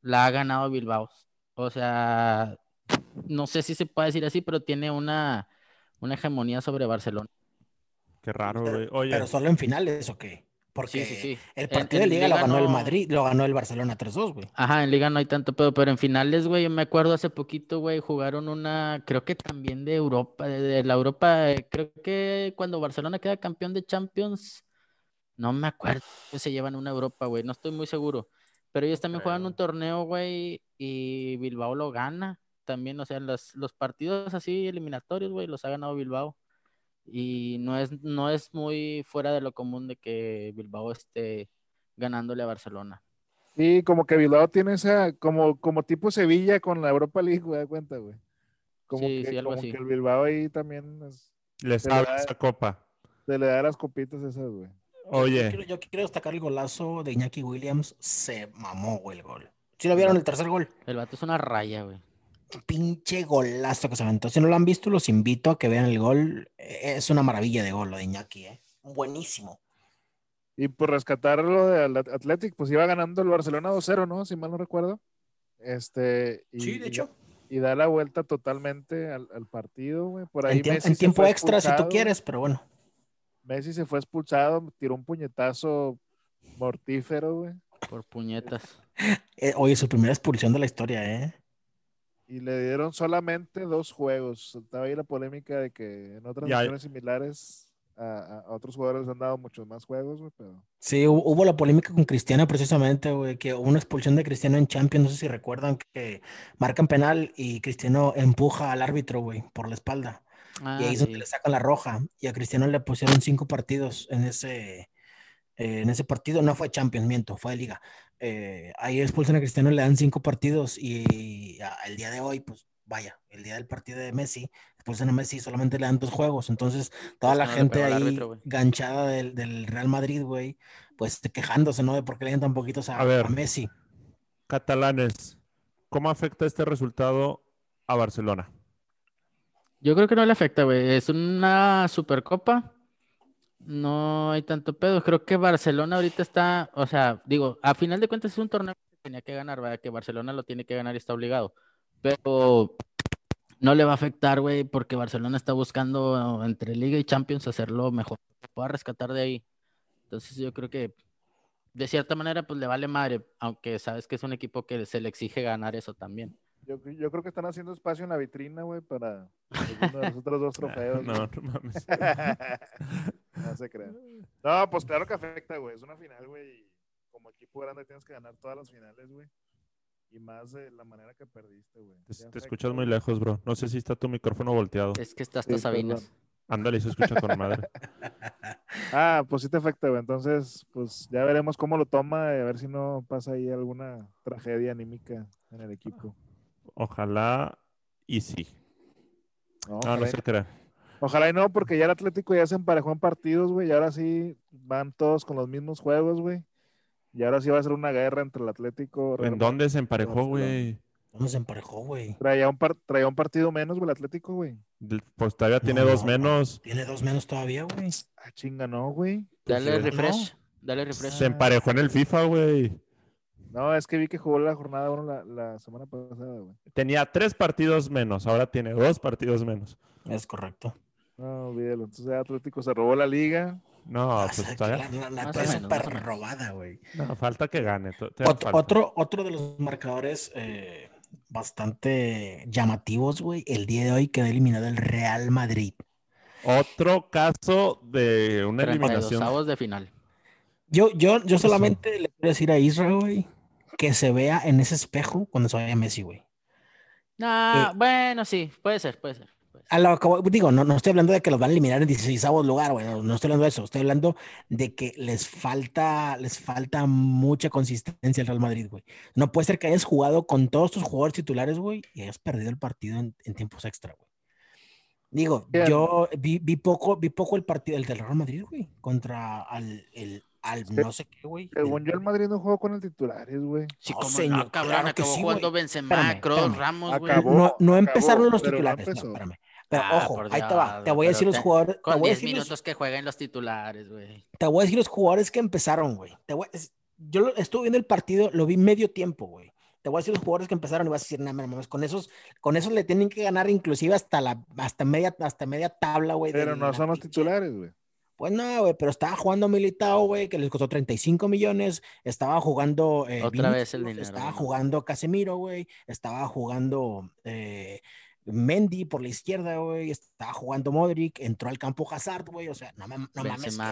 la ha ganado Bilbao. O sea, no sé si se puede decir así, pero tiene una, una hegemonía sobre Barcelona. Qué raro, güey. Oye. Pero solo en finales o qué? Porque el partido de Liga, lo ganó el Madrid, lo ganó el Barcelona 3-2, güey. Ajá, en Liga no hay tanto pero pero en finales, güey, me acuerdo hace poquito, güey, jugaron una, creo que también de Europa, de, la Europa, eh, creo que cuando Barcelona queda campeón de Champions, no me acuerdo, se llevan una Europa, güey, no estoy muy seguro. Pero ellos también juegan un torneo, güey, y Bilbao lo gana también, o sea, los, los partidos así eliminatorios, güey, los ha ganado Bilbao. Y no es, no es muy fuera de lo común de que Bilbao esté ganándole a Barcelona. Sí, como que Bilbao tiene esa, como, como tipo Sevilla con la Europa League, güey, da cuenta, güey. Como, sí, que, algo como que el Bilbao ahí también es, les abre esa copa. Se le da las copitas esas, güey. Oye. Yo, quiero, destacar el golazo de Iñaki Williams. Se mamó, güey, el gol. ¿Sí lo vieron el tercer gol? El vato es una raya, güey pinche golazo que se aventó. Si no lo han visto, los invito a que vean el gol. Es una maravilla de gol lo de Iñaki, ¿eh? Buenísimo. Y por rescatarlo de Athletic, pues iba ganando el Barcelona 2-0, ¿no? Si mal no recuerdo. Este, y, sí, de hecho. Y, da la vuelta totalmente al, partido, güey. Por ahí en, tiempo extra, si tú quieres, pero bueno. Messi se fue expulsado, tiró un puñetazo mortífero, güey. Por puñetas. Eh, oye, su primera expulsión de la historia, ¿eh? Y le dieron solamente dos juegos. Estaba ahí la polémica de que en otras naciones similares a, otros jugadores han dado muchos más juegos, pero... Sí, hubo la polémica con Cristiano precisamente, güey, que hubo una expulsión de Cristiano en Champions, no sé si recuerdan que marcan penal y Cristiano empuja al árbitro, güey, por la espalda. y ahí es ah, donde le sacan la roja. Y a Cristiano le pusieron cinco partidos en ese, eh, en ese partido. No fue Champions, miento, fue de liga. Eh, ahí expulsan a Cristiano, le dan cinco partidos y el día de hoy, pues vaya, el día del partido de Messi, expulsan a Messi, solamente le dan dos juegos. Entonces, toda la gente ahí ganchada del, Real Madrid, güey, pues quejándose, ¿no? De por qué le dan tan poquitos a, a Messi. Catalanes, ¿cómo afecta este resultado a Barcelona? Yo creo que no le afecta, güey. Es una supercopa. No hay tanto pedo. Creo que Barcelona ahorita está, o sea, digo, a final de cuentas es un torneo que tenía que ganar, ¿verdad? Que Barcelona lo tiene que ganar y está obligado. Pero no le va a afectar, güey, porque Barcelona está buscando entre Liga y Champions hacerlo mejor. Pueda rescatar de ahí. Entonces yo creo que de cierta manera pues le vale madre, aunque sabes que es un equipo que se le exige ganar eso también. Yo, yo, creo que están haciendo espacio en la vitrina, güey, para los otros dos trofeos. no, no mames. no se crean. No, pues claro que afecta, güey. Es una final, güey. Como equipo grande tienes que ganar todas las finales, güey. Y más de la manera que perdiste, güey. Te, escuchas muy lejos, bro. No sé si está tu micrófono volteado. Es que está hasta Sabinas. Ándale, se escucha con madre. ah, pues sí te afecta, güey. Entonces, pues ya veremos cómo lo toma, a ver si no pasa ahí alguna tragedia anímica en el equipo. Ojalá y sí. No, no, se crea. Ojalá y no, porque ya el Atlético ya se emparejó en partidos, güey, y ahora sí van todos con los mismos juegos, güey. Y ahora sí va a ser una guerra entre el Atlético. ¿En dónde se emparejó, güey? ¿Dónde se emparejó, güey? Traía un, traía un partido menos, güey, el Atlético, güey. Pues todavía tiene dos menos. Tiene dos menos todavía, güey. Ah, chinga, no, güey. Dale pues refresh. Dale refresh. Se emparejó en el FIFA, güey. No, es que vi que jugó la jornada 1 la, semana pasada, güey. Tenía tres partidos menos, ahora tiene dos partidos menos. Es correcto. No, olvídalo. Entonces Atlético se robó la liga. No, pues está La, la, la súper robada, güey. No, falta que gane. Otro, otro, de los marcadores eh, bastante llamativos, güey. El día de hoy quedó eliminado el Real Madrid. Otro caso de una eliminación. de final. Yo, yo, yo solamente le quiero decir a Israel, güey, que se vea en ese espejo cuando se vaya Messi, güey. Ah, bueno, sí, puede ser, puede ser. A lo que digo, no, no estoy hablando de que los van a eliminar en 16 lugar, güey, no, estoy hablando de eso, estoy hablando de que les falta, les falta mucha consistencia al Real Madrid, güey. No puede ser que hayas jugado con todos tus jugadores titulares, güey, y hayas perdido el partido en, tiempos extra, güey. Digo, yo vi, vi, poco, vi poco el partido el del Real Madrid, güey, contra al, el, al no sé qué, güey. Según yo, el Madrid no jugó con el titulares, güey. Sí, como señor, no, cabrón, acabó jugando Benzema, Kroos, Ramos, güey. No, no empezaron los titulares, no, espérame. Pero ah, ojo, ahí te va. Te voy a decir los jugadores. Con 10 minutos que jueguen los titulares, güey. Te voy a decir los jugadores que empezaron, güey. Yo estuve viendo el partido, lo vi medio tiempo, güey. Te voy a decir los jugadores que empezaron y vas a decir, nada más, con esos, con esos le tienen que ganar inclusive hasta la, hasta media, hasta media tabla, güey. Pero no son los titulares, güey. Pues no, güey, pero estaba jugando Militao, güey, que les costó 35 millones. Estaba jugando. Eh, Otra vez el dinero. Estaba jugando Casemiro, güey. Estaba jugando eh, Mendy por la izquierda, güey. Estaba jugando Modric. Entró al campo Hazard, güey. O sea, no, no mames. Que,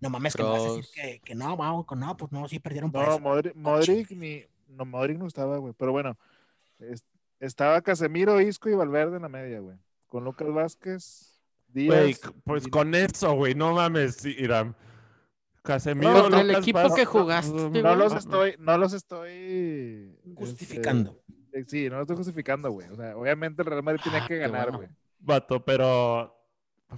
no mames que me vas a decir que, que, no, vamos, no, pues no, sí perdieron por No, Modric, Modric ni. No, Modric no estaba, güey. Pero bueno, estaba Casemiro, Isco y Valverde en la media, güey. Con Lucas Vázquez pues con eso, güey, no mames, Irán. Casemiro, el equipo que jugaste. No, los estoy, no los estoy justificando. Este, sí, no los estoy justificando, güey. O sea, obviamente el Real Madrid tiene ah, que ganar, güey. Vato, pero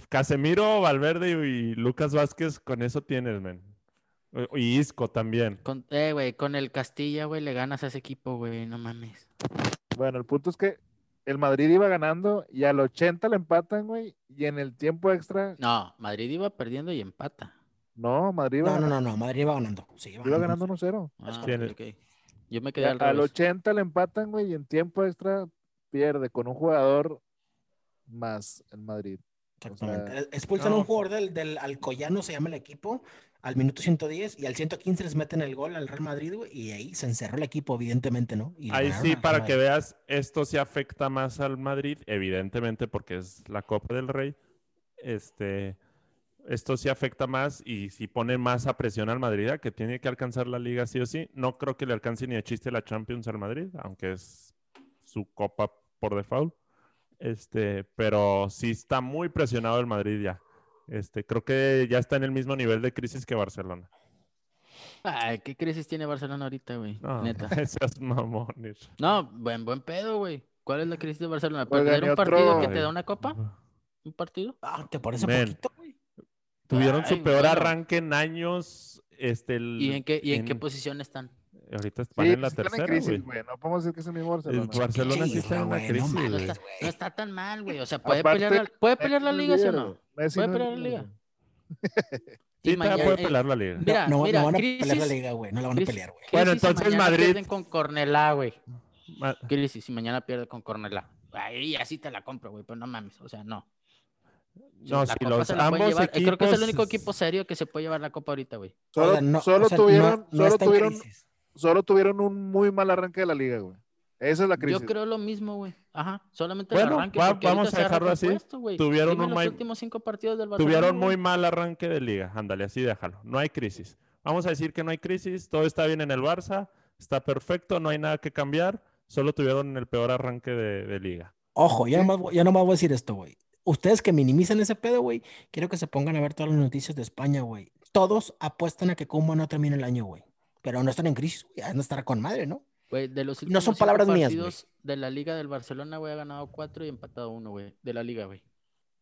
Casemiro, Valverde y, Lucas Vázquez, con eso tienes, men. Y Isco también. Con, eh, güey, con el Castilla, güey, le ganas a ese equipo, güey, no mames. Bueno, el punto es que el Madrid iba ganando y al 80 le empatan, güey, y en el tiempo extra. No, Madrid iba perdiendo y empata. No, Madrid iba No, no, no, no, Madrid iba ganando. Sí, iba, ganando 1-0. Ah, Yo me quedé al, al 80 le empatan, güey, y en tiempo extra pierde con un jugador más en Madrid. Exactamente. Expulsan a un jugador del, del Alcoyano, se llama el equipo, al minuto 110 y al 115 les meten el gol al Real Madrid, y ahí se encerró el equipo, evidentemente, ¿no? ahí sí, para que veas, esto sí afecta más al Madrid, evidentemente, porque es la Copa del Rey. Este, esto sí afecta más y sí pone más a presión al Madrid, que tiene que alcanzar la liga sí o sí. No creo que le alcance ni a chiste la Champions al Madrid, aunque es su copa por default. Este, pero sí está muy presionado el Madrid ya. Este, creo que ya está en el mismo nivel de crisis que Barcelona. Ay, ¿qué crisis tiene Barcelona ahorita, güey? No, Neta. esas mamones. No, buen, buen pedo, güey. ¿Cuál es la crisis de Barcelona? ¿Perder un partido otro- que te da una copa? ¿Un partido? Ah, ¿te parece Men. poquito, Tuvieron su peor bueno. arranque en años. Este, el- ¿Y en qué, y en qué posición están? Ahorita Sí, en la pues, están en tercera, crisis, güey. No podemos decir que es el mismo Barcelona. El Barcelona sí está en una no crisis. No está, güey. no está tan mal, güey. O sea, ¿puede Aparte, pelear la, ¿puede pelear la liga, sí o no? Messi ¿Puede pelear la liga? Y Sí, mañana- puede eh, pelear la liga. Mira, no, no, mira, no van a crisis- pelear la liga, güey. No la van a crisis- pelear, güey. Bueno, entonces mañana Madrid- pierden con Cornelá, güey. Ma- Crisis y mañana pierde con Cornelá. Ahí así te la compro, güey, pero no mames, o sea, no. No, la si copa los se la pueden ambos llevar. Eh, Creo que es el único equipos- equipo serio que se puede llevar la copa ahorita, güey. Solo, Oigan, no, solo o sea, tuvieron, no- no solo, tuvieron, solo tuvieron un muy mal arranque de la liga, güey. Esa es la crisis. Yo creo lo mismo, güey. Ajá, solamente Bueno, el arranque. va- vamos a dejarlo así. Tuvieron Dime un los últimos cinco partidos del Barcelona. Tuvieron muy mal arranque de liga. Ándale, así déjalo. No hay crisis. Vamos a decir que no hay crisis. Todo está bien en el Barça. Está perfecto. No hay nada que cambiar. Solo tuvieron el peor arranque de, de liga. Ojo, ya nomás, voy- ya nomás voy a decir esto, güey. Ustedes que minimizan ese pedo, güey, quiero que se pongan a ver todas las noticias de España, güey. Todos apuestan a que Kuma no termine el año, güey. Pero no están en crisis, güey. Ya no estará con madre, ¿no? Güey, de los No son palabras mías, güey. de la Liga del Barcelona, güey, ha ganado cuatro y empatado uno, güey. De la Liga, güey.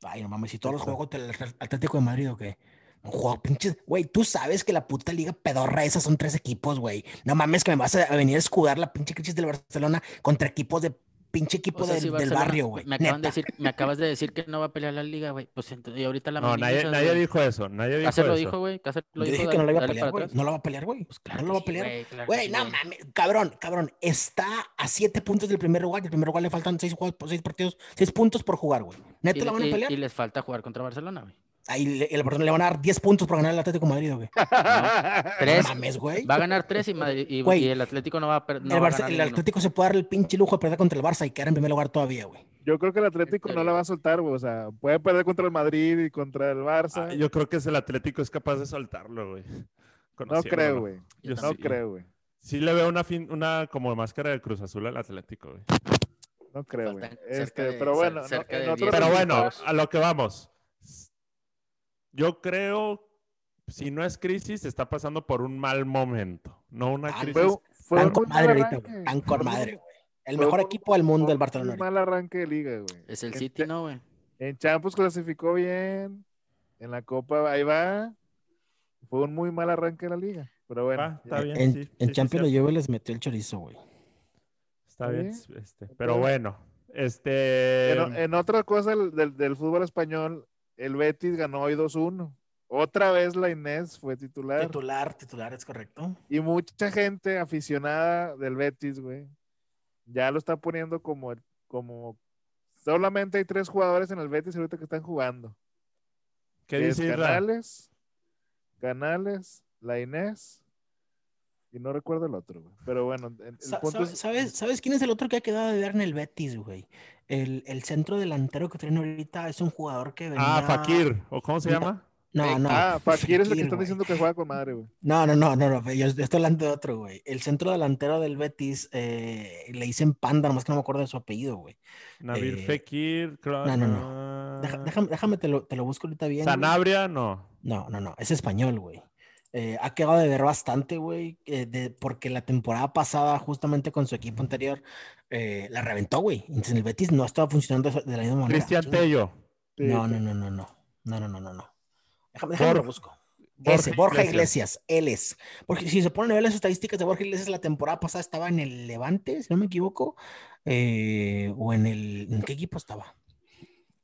Ay, no mames, si todos los juegos del Atlético de Madrid o qué. Un juego, pinches. Güey, tú sabes que la puta liga pedorra esa son tres equipos, güey. No mames que me vas a venir a escudar la pinche crisis del Barcelona contra equipos de pinche equipo O sea, del, si del barrio, güey. Me, acaban de decir, me acabas de decir que no va a pelear la Liga, güey. Pues ent- y ahorita la No, nadie, nadie dijo eso. Nadie dijo Cáceres lo eso. dijo, güey. Lo Yo dijo. dije que no la iba a pelear, güey. No la va a pelear, güey. Pues claro no la va a sí, pelear. güey, claro sí, no güey. mames, cabrón, cabrón. Está a siete puntos del primer lugar. Del primer lugar le faltan seis, juegos, seis partidos, seis puntos por jugar, güey. Neta la van a y- pelear. y les falta jugar contra Barcelona, güey. Ahí le, el Barcelona le van a dar 10 puntos por ganar el Atlético de Madrid, güey. Tres. No mames, güey. Va a ganar tres y, Madrid- y, Güey, y el Atlético no va a, per- no el, a. Atlético se puede dar el pinche lujo de perder contra el Barça y quedar en primer lugar todavía, güey. Yo creo que el Atlético no la va a soltar, güey. O sea, puede perder contra el Madrid y contra el Barça. Ah, yo creo que es el Atlético es capaz de soltarlo, güey. no creo, güey. Yo No sí. creo, güey. Sí le veo una, fin- una como máscara de Cruz Azul al Atlético, güey. No creo, güey. Este, pero bueno, no- cerca en de otros 10 Pero bueno, a lo que vamos. Yo creo, si no es crisis, está pasando por un mal momento, no una Ah, crisis. Fue, fue Tan un con madre ahorita, güey. Tan con un- madre, güey. El fue mejor un- equipo del mundo un Barcelona. ahorita. mal arranque de liga, güey. Es el En City, ¿no, güey? En Champions clasificó bien. En la Copa, ahí va. Fue un muy mal arranque de la liga. Pero bueno. Ah, está bien. En, sí, en sí, sí, Champions la Juve les metió el chorizo, güey. Está bien. bien. Este, pero bueno, este. En, en otra cosa del, del- del fútbol español, el Betis ganó hoy 2-1. Otra vez la Inés fue titular. Titular, titular, es correcto. Y mucha gente aficionada del Betis, güey, ya lo está poniendo como, como solamente hay tres jugadores en el Betis ahorita que están jugando. ¿Qué que es dice? Canales, Canales, la Inés y no recuerdo el otro, güey. Pero bueno, el, el Sa- punto sabe- es- ¿Sabes, ¿Sabes quién es el otro que ha quedado de ver en el Betis, güey? El, el centro delantero que tiene ahorita es un jugador que venía... Ah, Fakir, ¿o cómo se No. llama? No, no. Ah, Fakir es el que están diciendo que juega con madre, güey. No, no, no, no, no, yo estoy hablando de otro, güey. El centro delantero del Betis eh, le dicen Panda, nomás que no me acuerdo de su apellido, güey. Nabir Eh, Fekir, creo. no, no, no. ah, Deja- déjame, déjame te, lo, te lo busco ahorita bien. güey. Sanabria, no. No, no, no, es español, güey. Eh, ha quedado de ver bastante, güey, eh, de- porque la temporada pasada, justamente con su equipo anterior, eh, la reventó, güey. Entonces el Betis no estaba funcionando de la misma manera. Cristian. Tello. No, no, no, no, no. No, no, no, no, no. Déjame, déjame lo busco. Borja Ese, Borja Iglesias, él es. Porque si se ponen a ver las estadísticas de Borja Iglesias, la temporada pasada estaba en el Levante, si no me equivoco, eh, o en el. ¿En qué equipo estaba?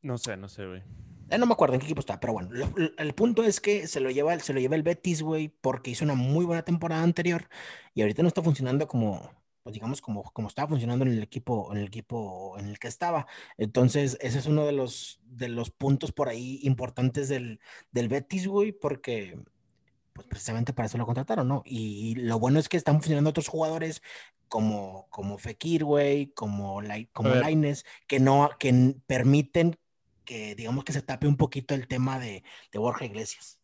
No sé, no sé, güey. Eh, no me acuerdo en qué equipo estaba, pero bueno, lo- lo- el punto es que se lo lleva, se lo lleva el Betis, güey, porque hizo una muy buena temporada anterior y ahorita no está funcionando como, pues digamos, como, como estaba funcionando en el equipo, en el equipo en el que estaba. Entonces, ese es uno de los, de los puntos por ahí importantes del, del Betis, güey, porque pues precisamente para eso lo contrataron, ¿no? Y lo bueno es que están funcionando otros jugadores como, como Fekir, güey, como, como ver. Lainez, que no, que permiten que digamos que se tape un poquito el tema de, de Borja Iglesias.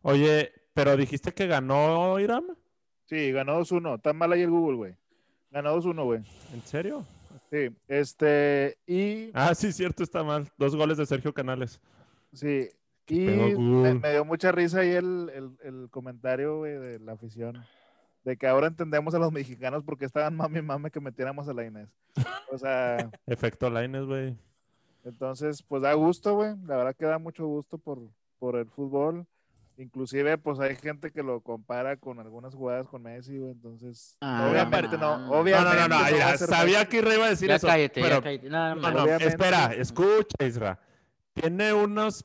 Oye, pero dijiste que ganó Iram. Sí, ganó 2-1. Está mal ahí el Google, güey. Ganó 2-1, güey. ¿En serio? Sí, este, y Ah, sí, cierto, está mal. Dos goles de Sergio Canales. sí, Y me, dio mucha risa ahí el, el, comentario, de la afición. De que ahora entendemos a los mexicanos porque estaban mami mami que metiéramos a la Inés. O sea. Efecto la Inés, güey. Entonces, pues da gusto, güey. La verdad que da mucho gusto por, por el fútbol. Inclusive, pues hay gente que lo compara con algunas jugadas con Messi, güey. Entonces, ah, obviamente no. Obviamente no, no, no. no, sabía que iba a decir eso. Cállate, pero, cállate. No, no, espera, escucha, Isra. Tiene unos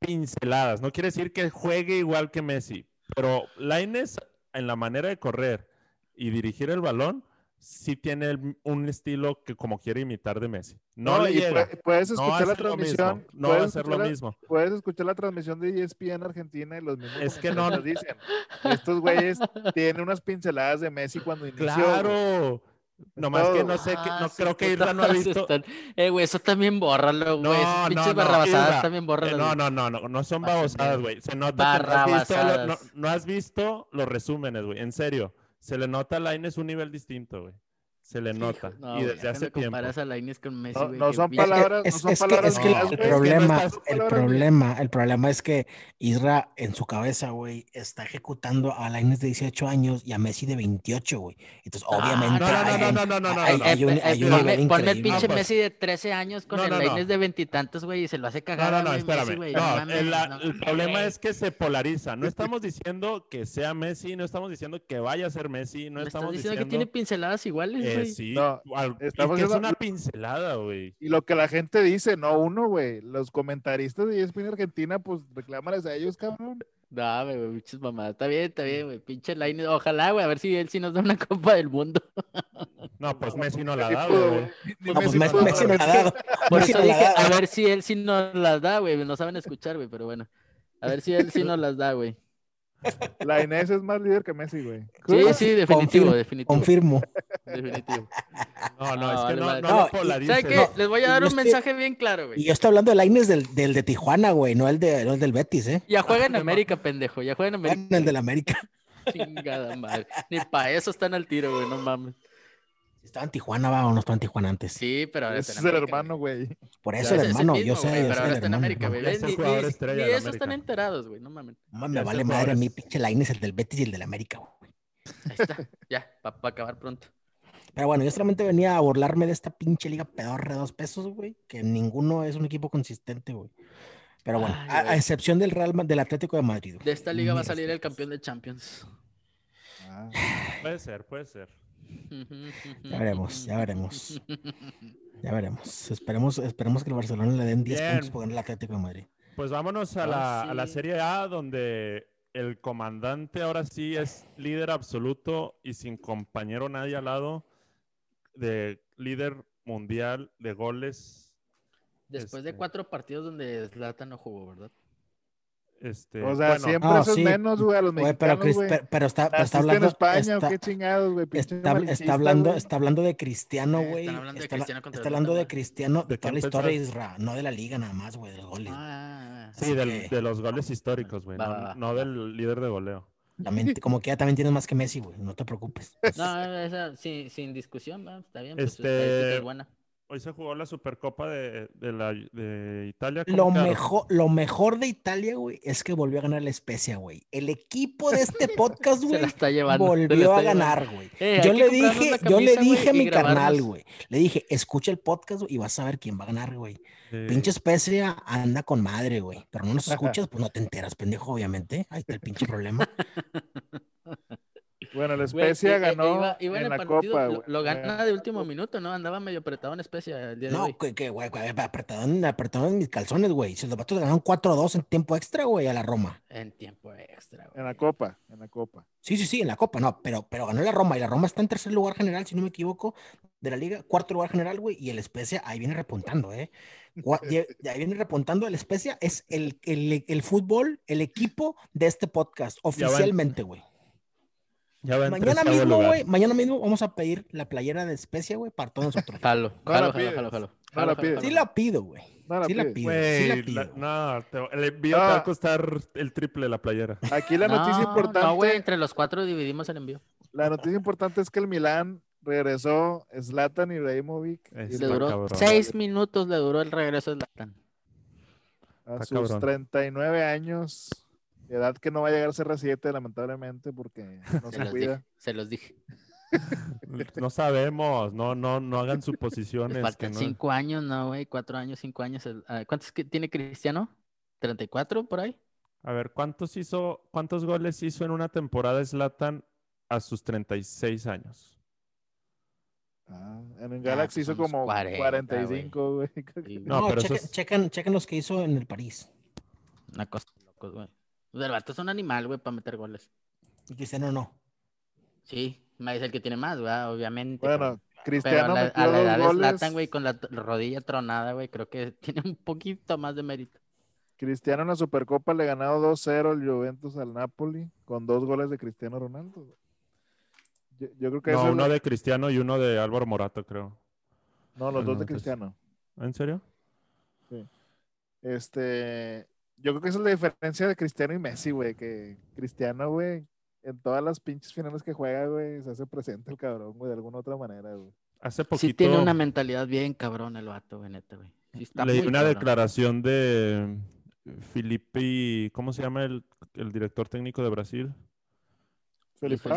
pinceladas. No quiere decir que juegue igual que Messi, pero Laines en la manera de correr y dirigir el balón sí tiene un estilo que como quiere imitar de Messi. No, le llega. Puedes escuchar la transmisión. No va a ser lo mismo. Puedes escuchar la transmisión de ESPN Argentina y los mismos es que no dicen. Estos güeyes tienen unas pinceladas de Messi cuando inició. Claro. Nomás que no sé, que, no ah, creo que Irra no ha visto. Eh, güey, eso también bórralo, güey. No, no, no, también bórralo. no, no, no, no, no son babosadas, güey. Se nota que no has, visto, no, has visto los resúmenes, güey. En serio, se le nota a Laines un nivel distinto, güey se le nota. y desde hace tiempo. comparas a Lainez con Messi. No, son palabras, es, no son palabras. Que, el problema, el problema, el problema es que Isra en su cabeza, güey, está ejecutando a Lainez de 18 años y a Messi de 28, güey. Entonces, ah, obviamente. No, no, no, no, no, Hay, un, hay un ponme, el pinche Messi de 13 años con el Lainez de veintitantos, güey, y se lo hace cagar. No, no, no, espérame. no, el, problema es que se polariza. No estamos diciendo que sea Messi, no estamos diciendo que vaya a ser Messi, no estamos diciendo que tiene pinceladas iguales, sí. No, estamos es una pincelada, güey. Y lo que la gente dice, no uno, güey. Los comentaristas de ESPN Argentina, pues reclámales a ellos, cabrón. No, güey, pinches mamadas. Está bien, está bien, güey. Pinche line. Ojalá, güey, a ver si él sí nos da una Copa del Mundo. No, pues Messi no la da, güey. No, pues Messi no la ha dado. Por eso dije, a ver si él sí nos las da, güey. No saben escuchar, güey, pero bueno. A ver si él sí nos las da, güey. La Inés es más líder que Messi, güey. Sí, sí, definitivo, definitivo. Confirmo. Definitivo. No, no, es que no, no, no ¿Sabes qué? Les voy a dar un mensaje bien claro, güey. Y yo estoy hablando de la Inés del, del de Tijuana, güey, no el, de, no el del Betis, ¿eh? Ya juega en América, pendejo. Ya juega en América. El del América. Chingada madre. Ni para eso están al tiro, güey, no mames. Estaba en Tijuana, va, o no estaba en Tijuana antes. Sí, pero ahora es el hermano, güey. Por eso el hermano, yo sé. pero ahora está en América, güey. Ni, eso están enterados, güey, no mames. me vale madre a mí, pinche Laines, el del Betis y el del América, güey. Ahí está, ya, para acabar pronto. Pero bueno, yo solamente venía a burlarme de esta pinche liga pedorra de dos pesos, güey, que ninguno es un equipo consistente, güey. Pero bueno, a, excepción del Real del Atlético de Madrid. De esta liga va a salir el campeón de Champions. Ah. Puede ser, puede ser. Ya veremos, ya veremos. Ya veremos. Esperemos, esperemos que el Barcelona le den 10 puntos por el Atlético de Madrid. Pues vámonos a la, a la Serie A, donde el comandante ahora sí es líder absoluto y sin compañero nadie al lado de líder mundial de goles. Después de este cuatro partidos donde Zlatan no jugó, ¿verdad? Este, o sea, siempre eso es menos, güey, a los mexicanos, pero, pero, está, está hablando... en España está, qué chingados, güey? Está, está, hablando, está hablando de Cristiano, güey. Está hablando de Cristiano, está hablando de, Cristiano, de toda la historia de Israel, no de la liga nada más, güey, de los goles. Ah, sí, del, de los goles históricos, güey, no, no, del líder de goleo. También, como que ya también tienes más que Messi, güey, no te preocupes. No, esa, sin, sin discusión, ¿no? está bien, pues este... es buena. Hoy se jugó la Supercopa de, de, la, de Italia. Lo mejor, lo mejor de Italia, güey, es que volvió a ganar la Especia, güey. El equipo de este podcast, güey, volvió a ganar, güey. Eh, yo le dije, yo le dije a mi carnal, güey. Le dije, escucha el podcast y vas a ver quién va a ganar, güey. Pinche Especia anda con madre, güey. Pero no nos escuchas, pues no te enteras, pendejo, obviamente. Ahí está el pinche problema. Bueno, la Especia ganó en la Copa, Lo, lo, gana de último minuto, ¿no? Andaba medio apretado en Especia el día de no, hoy. No, que, güey, apretado, apretado en mis calzones, güey. Si los vatos ganaron 4-2 en tiempo extra, güey, a la Roma. En tiempo extra, güey. En la Copa, en la Copa. Sí, sí, sí, en la Copa, no, pero, pero ganó la Roma y la Roma está en tercer lugar general, si no me equivoco, de la liga, cuarto lugar general, güey, y el Especia ahí viene repuntando, ¿eh? ahí viene repuntando el Especia, es el, el, el, fútbol, el equipo de este podcast, oficialmente, güey mañana mismo, güey, mañana mismo vamos a pedir la playera de especia, güey, para todos nosotros. Jalo, jalo, jalo, jalo, jalo. Sí la pido, güey. sí la pido. sí la pido. no, el envío te va a costar el triple de la playera. Aquí la noticia importante. No, güey, entre los cuatro dividimos el envío. La noticia importante es que el Milán regresó Zlatan y. Le duró seis minutos, le duró el regreso de Zlatan. A sus 39 años, edad que no va a llegar a ser 7 lamentablemente, porque no se, cuida. se los dije. no sabemos, no, no, no hagan suposiciones. Faltan 5 años, no, güey, 4 años, 5 años. Ah, ¿Cuántos tiene Cristiano? ¿34 por ahí? A ver, ¿cuántos hizo, cuántos goles hizo en una temporada Slatan a sus 36 años? Ah, en el Galaxy hizo como 45, güey. No, pero chequen, chequen, los que hizo en el París. Una cosa locos, güey. El vato es un animal, güey, para meter goles. Y Cristiano no. Sí, es el que tiene más, güey, obviamente. Bueno, Cristiano pero a la, edad de Zlatan, güey, con la rodilla tronada, güey, creo que tiene un poquito más de mérito. Cristiano en la Supercopa le ha ganado 2-0 el Juventus al Napoli con dos goles de Cristiano Ronaldo. Yo, creo que no, uno de Cristiano y uno de Álvaro Morata, creo. No, los dos de Cristiano. ¿En serio? Sí. Este, yo creo que esa es la diferencia de Cristiano y Messi, güey, que Cristiano, güey, en todas las pinches finales que juega, güey, se hace presente el cabrón, güey, de alguna otra manera, güey. Hace poquito... Sí tiene una mentalidad bien cabrón el vato, güey, neta, güey. Leí una declaración de Filipe, ¿cómo se llama el, el director técnico de Brasil? Felipe,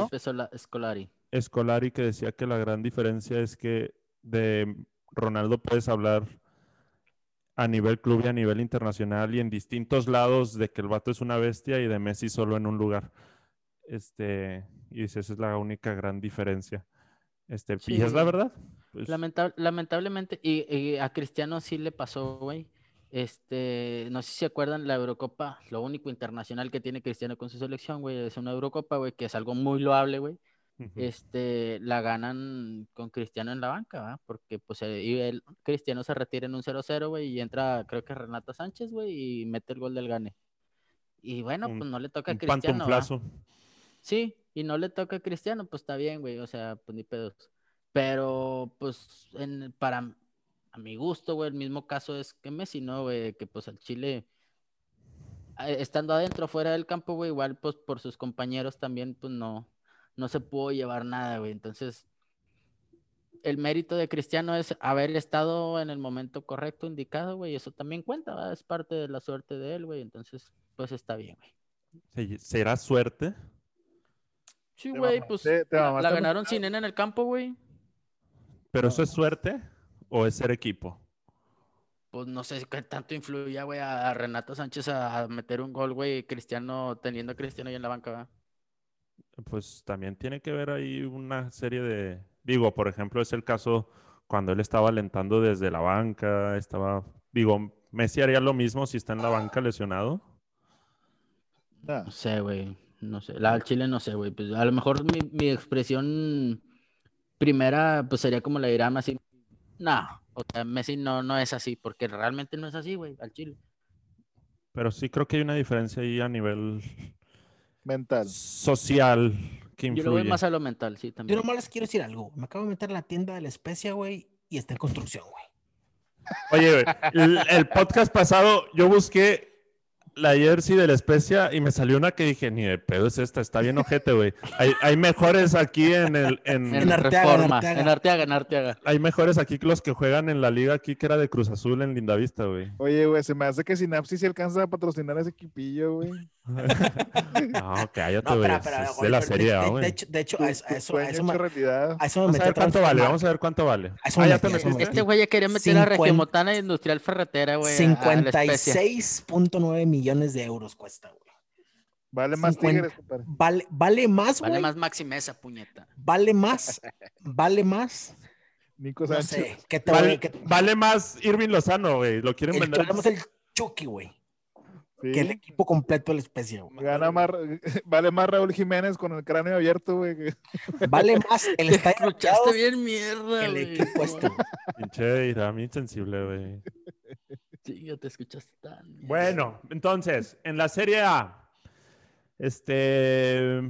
Escolari. Escolari que decía que la gran diferencia es que de Ronaldo puedes hablar a nivel club y a nivel internacional y en distintos lados de que el vato es una bestia y de Messi solo en un lugar. Este, y dice, esa es la única gran diferencia. Este, y es la verdad. Pues lamentablemente, y, a Cristiano sí le pasó, güey. Este, no sé si se acuerdan, la Eurocopa, lo único internacional que tiene Cristiano con su selección, güey, es una Eurocopa, güey, que es algo muy loable, güey. Este, la ganan con Cristiano en la banca, ¿va? Porque, pues, el Cristiano se retira en un 0-0, güey, y entra, creo que Renato Sánchez, güey, y mete el gol del gane. Y bueno, pues no le toca a Cristiano. Sí, y no le toca a Cristiano, pues está bien, güey, o sea, pues ni pedos. Pero, pues, en, para, a mi gusto, güey, el mismo caso es que Messi, ¿no, güey? Que pues al Chile, estando adentro, fuera del campo, güey, igual pues por sus compañeros también, pues no, no se pudo llevar nada, güey. Entonces, el mérito de Cristiano es haber estado en el momento correcto, indicado, güey. Eso también cuenta, ¿verdad? es parte de la suerte de él, güey. Entonces, pues está bien, güey. ¿Será suerte? Sí, güey, pues la, ganaron sin en el campo, güey. ¿Pero eso es suerte? o es ser equipo? Pues no sé qué tanto influye, güey, a Renato Sánchez a, meter un gol, güey, Cristiano, teniendo a Cristiano ahí en la banca, Pues también tiene que ver ahí una serie de. Digo, por ejemplo, es el caso cuando él estaba alentando desde la banca, estaba. Digo, Messi haría lo mismo si está en la banca lesionado. No sé, güey. No sé. La Chile no sé, güey. Pues a lo mejor mi, mi expresión primera, pues sería como la dirá así no, o sea, Messi no, no es así, porque realmente no es así, güey, al Chile. Pero sí creo que hay una diferencia ahí a nivel mental, social, que influye. Yo lo veo más a lo mental, sí, también. Yo nomás les quiero decir algo. Me acabo de meter en la tienda de la especia, güey, y está en construcción, güey. Oye, el, el podcast pasado yo busqué la jersey de la especia y me salió una que dije, ni de pedo es esta, está bien ojete, güey. Hay, hay, mejores aquí en el... En, en, Arteaga, en, Arteaga. en Arteaga, Hay mejores aquí que los que juegan en la liga aquí que era de Cruz Azul en Lindavista, güey. Oye, güey, se me hace que Sinapsis se alcanza a patrocinar ese equipillo, güey. no, cállate, güey. es de la serie, güey. De, hecho, de hecho, a eso, a eso, a eso, me, a eso me Vamos a ver cuánto vale, vamos a ver cuánto vale. Ah, este güey ya quería meter a Regimotana Industrial Ferretera, güey. 56.9 millones de euros cuesta, güey. Vale más Tigres, Vale, vale más, güey. Vale más Maximeza, puñeta. Vale más, vale más. Nico Sánchez. No sé, ¿qué te vale, vale más Irving Lozano, güey. Lo quieren vender. Tenemos el Chucky, güey que el equipo completo de la especie. Gana más, vale más Raúl Jiménez con el cráneo abierto, güey. Vale más el estadio. Escuchaste bien mierda, El equipo este. Pinche Irán, insensible, güey. Sí, yo te escuchaste tan. Bueno, entonces, en la Serie A, este,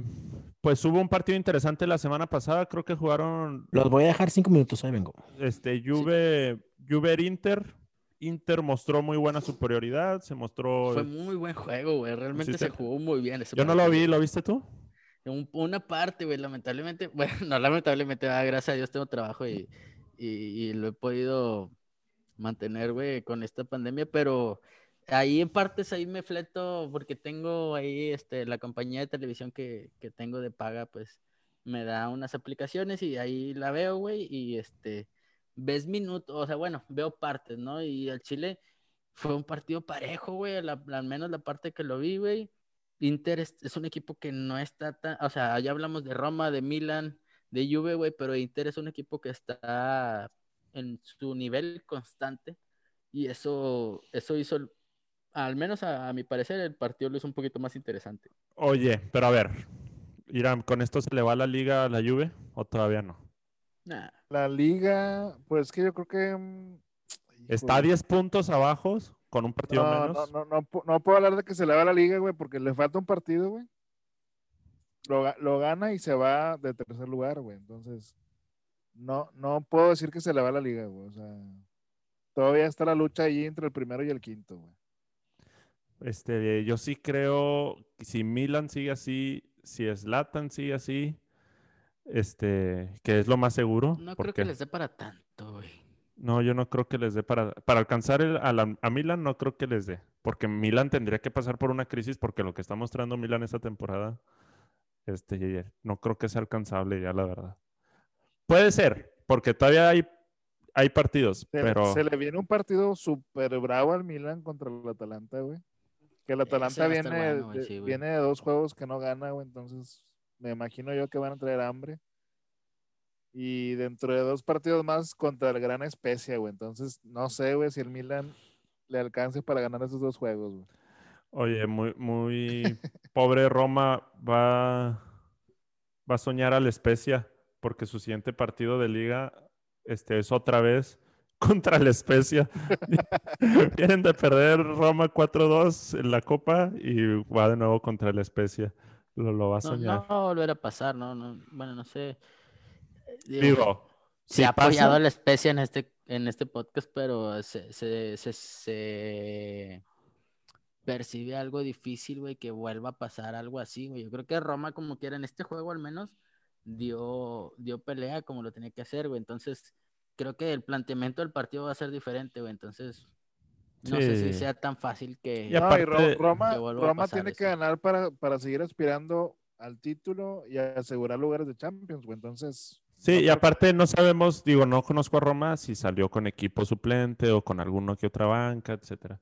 pues hubo un partido interesante la semana pasada, creo que jugaron. Los voy a dejar cinco minutos, ahí vengo. Este, Juve, Juve Inter, Inter mostró muy buena superioridad, se mostró... Fue muy buen juego, güey, realmente se jugó muy bien. Yo no lo vi, ¿lo viste tú? una parte, güey, lamentablemente, bueno, no lamentablemente, ah, gracias a Dios tengo trabajo y, y, lo he podido mantener, güey, con esta pandemia, pero ahí en partes ahí me fleto porque tengo ahí este, la compañía de televisión que, que tengo de paga, pues me da unas aplicaciones y ahí la veo, güey, y este, ves minutos, o sea, bueno, veo partes, ¿no? Y el Chile fue un partido parejo, güey, al menos la parte que lo vi, güey. Inter es, un equipo que no está tan, o sea, ya hablamos de Roma, de Milan, de Juve, güey, pero Inter es un equipo que está en su nivel constante y eso, eso hizo, al menos a, mi parecer, el partido lo hizo un poquito más interesante. Oye, pero a ver, Irán, ¿con esto se le va la liga a la Juve o todavía no? La liga, pues que yo creo que... Mm, está a 10 puntos abajo con un partido menos. No, no, no, no, puedo hablar de que se le va la liga, güey, porque le falta un partido, güey. Lo, lo, gana y se va de tercer lugar, güey. Entonces, no, no puedo decir que se le va la liga, güey. O sea, todavía está la lucha ahí entre el primero y el quinto, güey. Este, yo sí creo que si Milan sigue así, si Slatan sigue así, este, que es lo más seguro. No creo que les dé para tanto, güey. No, yo no creo que les dé para, para alcanzar el, a, a, Milan, no creo que les dé, porque Milan tendría que pasar por una crisis porque lo que está mostrando Milan esta temporada, este, no creo que sea alcanzable ya, la verdad. Puede ser, porque todavía hay, hay partidos, pero... Se le viene un partido súper bravo al Milan contra el Atalanta, güey. Que el Atalanta viene, de, viene de dos juegos que no gana, güey, entonces me imagino yo que van a traer hambre. Y dentro de dos partidos más contra el Gran Especia, güey. Entonces, no sé, güey, si el Milan le alcance para ganar esos dos juegos, güey. Oye, muy, muy pobre Roma va, va a soñar a la Especia porque su siguiente partido de liga este, es otra vez contra la Especia. Vienen de perder Roma 4-2 en la Copa y va de nuevo contra la Especia. Lo, lo va a soñar. No, no, volver a pasar, no, no, bueno, no sé. Digo, se ha apoyado la Especia en este, en este podcast, pero se, se, se, se percibe algo difícil, güey, que vuelva a pasar algo así, güey. Yo creo que Roma, como quiera, en este juego al menos, dio, dio pelea como lo tenía que hacer, güey. Entonces, creo que el planteamiento del partido va a ser diferente, güey. Entonces, no sé si sea tan fácil que. Roma, Roma tiene que ganar para, para seguir aspirando al título y asegurar lugares de Champions, güey. Entonces. Sí, y aparte no sabemos, digo, no conozco a Roma si salió con equipo suplente o con alguno que otra banca, etcétera.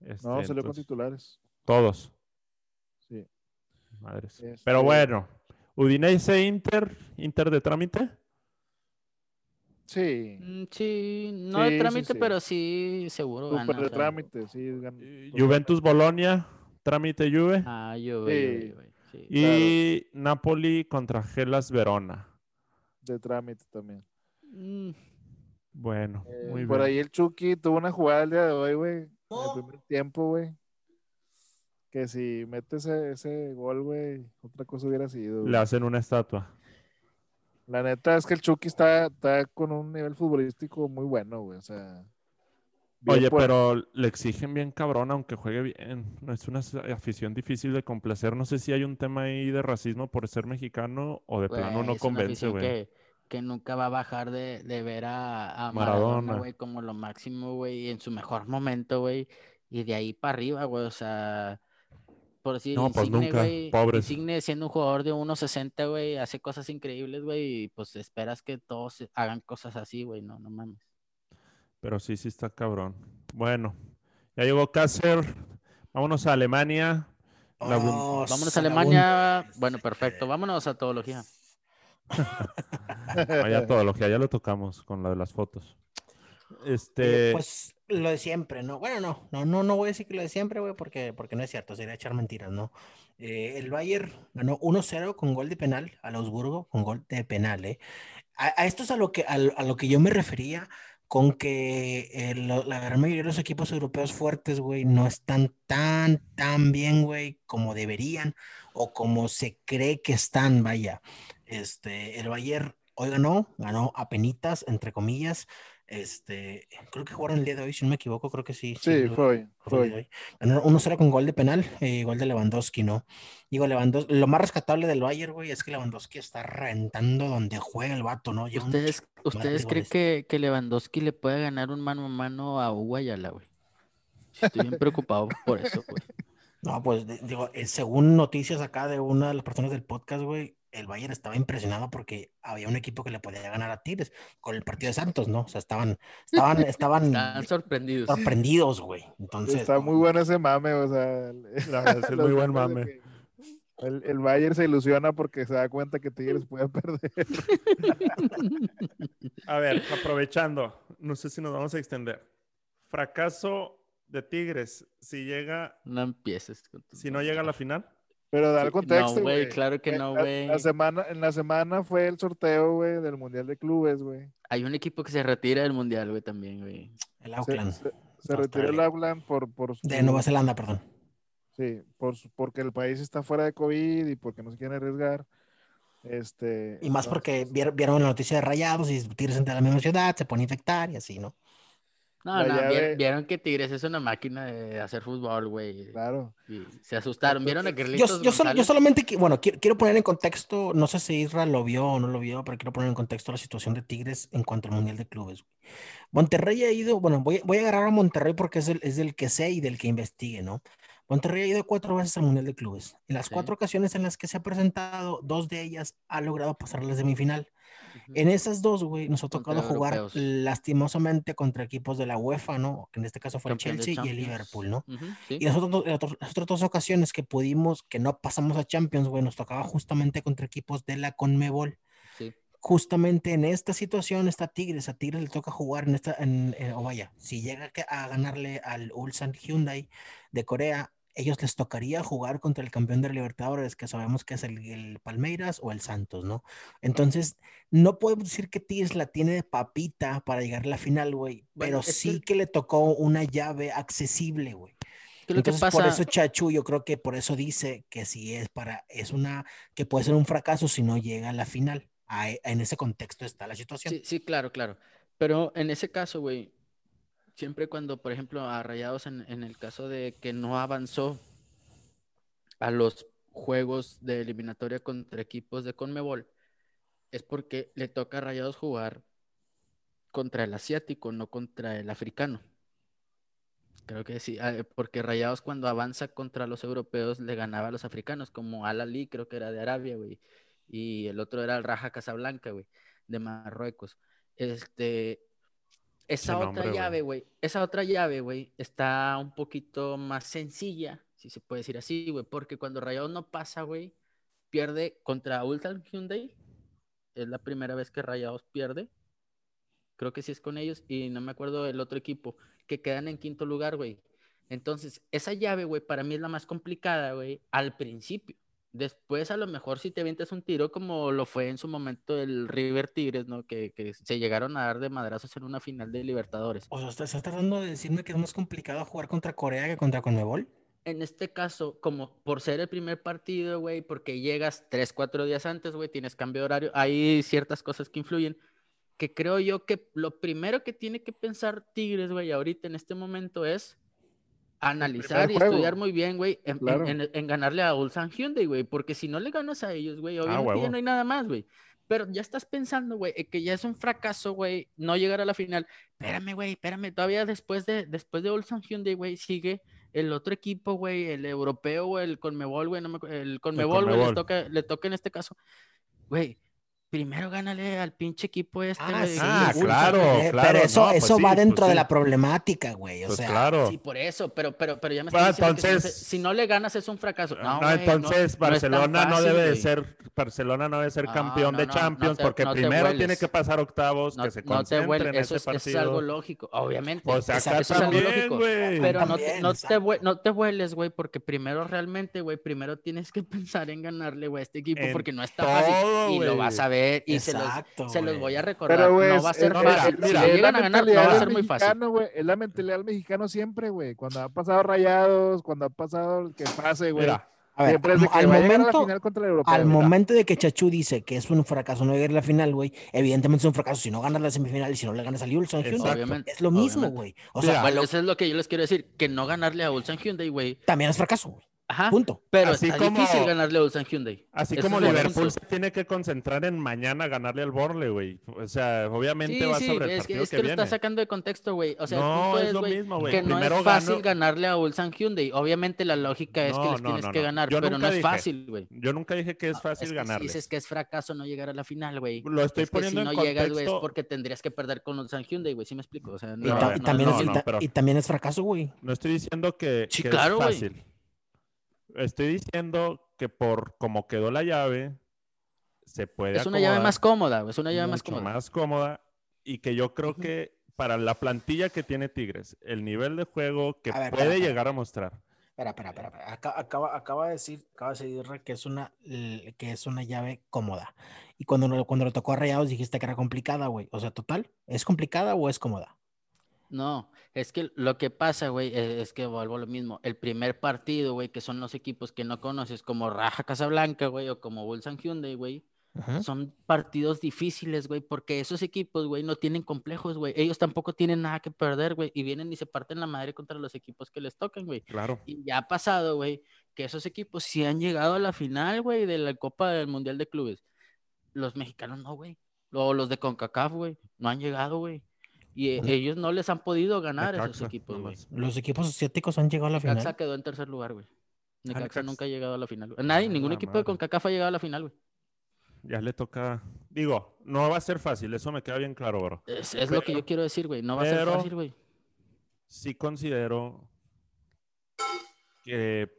Este, no, salió con titulares. Todos. Sí. Madres. Pero este bueno, Udinese Inter, Inter de trámite. Sí. Mm, sí, no de trámite, pero sí seguro Super de trámite, sí. Juventus Bolonia, trámite Juve. Ah, Juve. y Napoli contra Gelas Verona. De trámite también. Mm. Bueno, eh, muy bien. Por ahí el Chucky tuvo una jugada el día de hoy, güey. En el primer tiempo, güey que si mete ese, ese gol, güey, otra cosa hubiera sido. Le hacen una estatua. La neta es que el Chucky está, está con un nivel futbolístico muy bueno, güey. O sea. Oye, pero le exigen bien cabrón, aunque juegue bien. No es una afición difícil de complacer. No sé si hay un tema ahí de racismo por ser mexicano o de plano no convence, güey. Que, que, nunca va a bajar de, de ver a, a Maradona, güey, como lo máximo, güey, en su mejor momento, güey. Y de ahí para arriba, güey. O sea, por decir, no, pues Insigne, nunca, Insigne siendo un jugador de 1.60, güey, hace cosas increíbles, güey, y pues esperas que todos hagan cosas así, güey, no, no mames. Pero sí, sí está cabrón. Bueno, ya llegó Cácer, vámonos a Alemania. vámonos a Alemania. Bueno, perfecto, vámonos a Teología. Vaya Teología, ya lo tocamos con la de las fotos. Este... Pues lo de siempre, ¿no? Bueno, no, no, no, no voy a decir que lo de siempre, güey, porque, porque no es cierto, sería echar mentiras, ¿no? Eh, el Bayern ganó 1-0 con gol de penal al Augsburgo, con gol de penal, ¿eh? A, esto es a lo, que, a, lo que yo me refería con que la gran mayoría de los equipos europeos fuertes, güey, no están tan, tan bien, güey, como deberían o como se cree que están, vaya. Este, el Bayern hoy ganó, ganó a penitas, entre comillas, este, creo que jugaron el día de hoy, si no me equivoco, creo que sí. Sí, fue, fue. Uno será con gol de penal, eh, gol de Lewandowski, ¿no? Digo, Lewandowski, lo más rescatable del Bayern, güey, es que Lewandowski está reventando donde juega el vato, ¿no? ¿Ustedes, ¿ustedes creen que, que, Lewandowski le puede ganar un mano a mano a Uguayala, güey? Estoy bien preocupado por eso, güey. No, pues digo, eh, según noticias acá de una de las personas del podcast, güey, el Bayern estaba impresionado porque había un equipo que le podía ganar a Tigres con el partido de Santos, ¿no? O sea, estaban, estaban, estaban, sorprendidos. Sorprendidos, güey. Entonces. Está muy bueno ese mame, o sea. es muy buen mame. El, el, Bayern se ilusiona porque se da cuenta que Tigres puede perder. A ver, aprovechando, no sé si nos vamos a extender. Fracaso de Tigres, si llega. No empieces. si no llega a la final. Pero da el contexto. No, güey, claro que no, güey. La, semana, en la semana fue el sorteo, güey, del Mundial de Clubes, güey. Hay un equipo que se retira del Mundial, güey, también, güey. El Auckland. Se, retira el Auckland por, por De Nueva Zelanda, perdón. Sí, por, porque el país está fuera de COVID y porque no se quieren arriesgar. Este, y más porque vieron, vieron la noticia de rayados y Tigres entre la misma ciudad, se pone a infectar y así, ¿no? No, no, vieron, que Tigres es una máquina de hacer fútbol, güey. Claro. Y se asustaron. ¿Vieron a Yo, yo, solamente, bueno, quiero, poner en contexto, no sé si Israel lo vio o no lo vio, pero quiero poner en contexto la situación de Tigres en cuanto al Mundial de Clubes. Monterrey ha ido, bueno, voy, voy a agarrar a Monterrey porque es el, es el que sé y del que investigue, ¿no? Monterrey ha ido cuatro veces al Mundial de Clubes. En las cuatro ocasiones en las que se ha presentado, dos de ellas ha logrado pasar a la semifinal. En esas dos, güey, nos ha tocado jugar lastimosamente contra equipos de la UEFA, ¿no? Que en este caso fue el Chelsea y el Liverpool, ¿no? Y las otras, dos ocasiones que pudimos, que no pasamos a Champions, güey, nos tocaba justamente contra equipos de la Conmebol. Justamente en esta situación está Tigres, a Tigres le toca jugar en esta, en, o vaya, si llega a ganarle al Ulsan Hyundai de Corea, ellos les tocaría jugar contra el campeón de Libertadores, que sabemos que es el, Palmeiras o el Santos, ¿no? Entonces, no podemos decir que Tigres la tiene de papita para llegar a la final, güey, pero sí que... le tocó una llave accesible, güey. Entonces, por eso Chachu, yo creo que por eso dice que si es para, es una, que puede ser un fracaso si no llega a la final. en ese contexto está la situación. Sí, sí, claro, claro. Pero en ese caso, güey, siempre cuando, por ejemplo, a Rayados en, el caso de que no avanzó a los juegos de eliminatoria contra equipos de Conmebol, es porque le toca a Rayados jugar contra el asiático, no contra el africano. Creo que sí, ah, porque Rayados cuando avanza contra los europeos le ganaba a los africanos, como Al Ali, creo que era de Arabia, güey, y el otro era el Raja Casablanca, güey, de Marruecos. Este, esa otra llave, güey, esa otra llave, güey, está un poquito más sencilla, si se puede decir así, güey, porque cuando Rayados no pasa, güey, pierde contra Ultra Hyundai. Es la primera vez que Rayados pierde. Creo que sí es con ellos y no me acuerdo del otro equipo, que quedan en quinto lugar, güey. Entonces, esa llave, güey, para mí es la más complicada, güey, al principio. Después, a lo mejor, si te avientas un tiro, como lo fue en su momento el River Tigres, ¿no? Que, se llegaron a dar de madrazos en una final de Libertadores. O sea, ¿estás tratando de decirme que es más complicado jugar contra Corea que contra Conmebol? En este caso, como por ser el primer partido, güey, porque llegas tres, cuatro días antes, güey, tienes cambio de horario, hay ciertas cosas que influyen, que creo yo que lo primero que tiene que pensar Tigres, güey, ahorita en este momento es analizar y estudiar muy bien, güey, en, ganarle a Ulsan Hyundai, güey, porque si no le ganas a ellos, güey, ah, obviamente ya no hay nada más, güey. Pero ya estás pensando, güey, que ya es un fracaso, güey, no llegar a la final. Espérame, güey, espérame, todavía después de, después de Ulsan Hyundai, güey, sigue el otro equipo, güey, el europeo, o el Conmebol, güey, no me, el Conmebol, güey, le toca, le toca en este caso. Güey, primero gánale al pinche equipo este. Ah, sí, ah, claro, claro. Pero eso, pues eso va pues dentro de la problemática, güey. O pues sea, claro. Sí, por eso, pero, pero, pero ya me estás diciendo que si, no, le ganas es un fracaso. No, no entonces Barcelona no, debe de ser, Barcelona no debe ser campeón de Champions porque primero tiene que pasar octavos, que se concentren en ese partido. Eso es algo lógico, obviamente. Pues acá eso también, es algo lógico. Pero no, no, te, no te vueles, güey, porque primero realmente, güey, primero tienes que pensar en ganarle, güey, a este equipo porque no está fácil y lo vas a ver y se los, se los, voy a recordar. no va a ser fácil. si llegan a ganar, no va a ser muy fácil. es la mentalidad del mexicano siempre, güey. Cuando ha pasado rayados, cuando ha pasado que pase, güey. A ver, al, momento, al momento de que Chachu dice que es un fracaso no llegar a la final, güey, evidentemente es un fracaso si no ganas la semifinal y si no le ganas a Ulsan Hyundai. Es lo mismo, güey. O sea, bueno, eso es lo que yo les quiero decir, que no ganarle a Ulsan Hyundai, güey. También es fracaso, güey. Ajá. Punto. Pero Así está como- difícil ganarle a Ulsan Hyundai. Así Eso como Liverpool se tiene que concentrar en mañana ganarle al Burnley, güey. O sea, obviamente Sí, va sí, sobre el es que, partido es que, que lo viene. está sacando de contexto, güey. O sea, el No, punto es es, lo mismo, güey. que no es fácil gano- ganarle a Ulsan Hyundai. Obviamente la lógica es que les no, tienes no, que no. ganar, Yo pero no es fácil, güey. Yo nunca dije que es fácil Es que si dices que es fracaso no llegar a la final, güey. Lo estoy es que si poniendo no en llegas, güey, es contexto. porque tendrías que perder con Ulsan Hyundai, güey. ¿Sí me explico? O sea, Y, no, y no, también no, es, no, y ta- pero- y también es fracaso, güey. No estoy diciendo que, Sí, que claro, es fácil. Estoy diciendo que por como quedó la llave, se puede Es una llave más cómoda. Es una llave más mucho cómoda. más cómoda y que yo creo Ujú. que para la plantilla que tiene Tigres, el nivel de juego que ver, puede espera, espera. llegar a mostrar. Espera, espera, espera. acaba, acaba de decir, acaba de decir que es una que es una llave cómoda. Y cuando, cuando lo tocó a Rayados dijiste que era complicada, güey. O sea, total, ¿es complicada o es cómoda? No, es que lo que pasa, güey, e- es que vuelvo a lo mismo. El primer partido, güey, que son los equipos que no conoces, como Raja Casablanca, güey, o como Ulsan Hyundai, güey, son partidos difíciles, güey, porque esos equipos, güey, no tienen complejos, güey. Ellos tampoco tienen nada que perder, güey, y vienen y se parten la madre contra los equipos que les tocan, güey. Claro. Y ya ha pasado, güey, que esos equipos sí han llegado a la final, güey, de la Copa del Mundial de Clubes. Los mexicanos no, güey. O los de CONCACAF, güey, no han llegado, güey. Y Ujú. ellos no les han podido ganar a esos Necaxa, equipos, güey. Los equipos asiáticos han llegado a la Necaxa final. quedó en tercer lugar, güey. Necaxa Necaxa. nunca ha llegado a la final. güey. Nadie, Ah, ningún equipo de madre. CONCACAF ha llegado a la final, güey. Ya le toca. Digo, no va a ser fácil, eso me queda bien claro, bro. Es, es lo que yo quiero decir, güey. No va a ser fácil, güey. Sí considero que.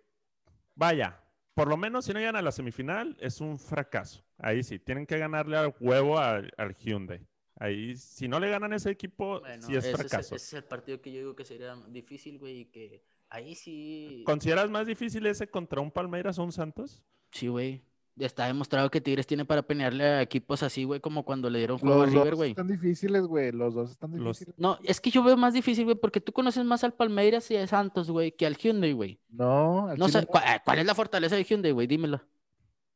Vaya, por lo menos si no llegan a la semifinal, es un fracaso. Ahí sí, tienen que ganarle al huevo al, al Hyundai. Ahí, si no le ganan a ese equipo, Bueno, sí es ese, es el, fracaso. ese es el partido que yo digo que sería difícil, güey, y que ahí sí... ¿Consideras más difícil ese contra un Palmeiras o un Santos? Sí, güey. Ya está demostrado que Tigres tiene para pelearle a equipos así, güey, como cuando le dieron juego a Los River, dos güey. están difíciles, güey. Los dos están Los- difíciles. No, es que yo veo más difícil, güey, porque tú conoces más al Palmeiras y a Santos, güey, que al Hyundai, güey. No, al No sé, ¿cuál, cuál es la fortaleza de Hyundai, güey? Dímelo.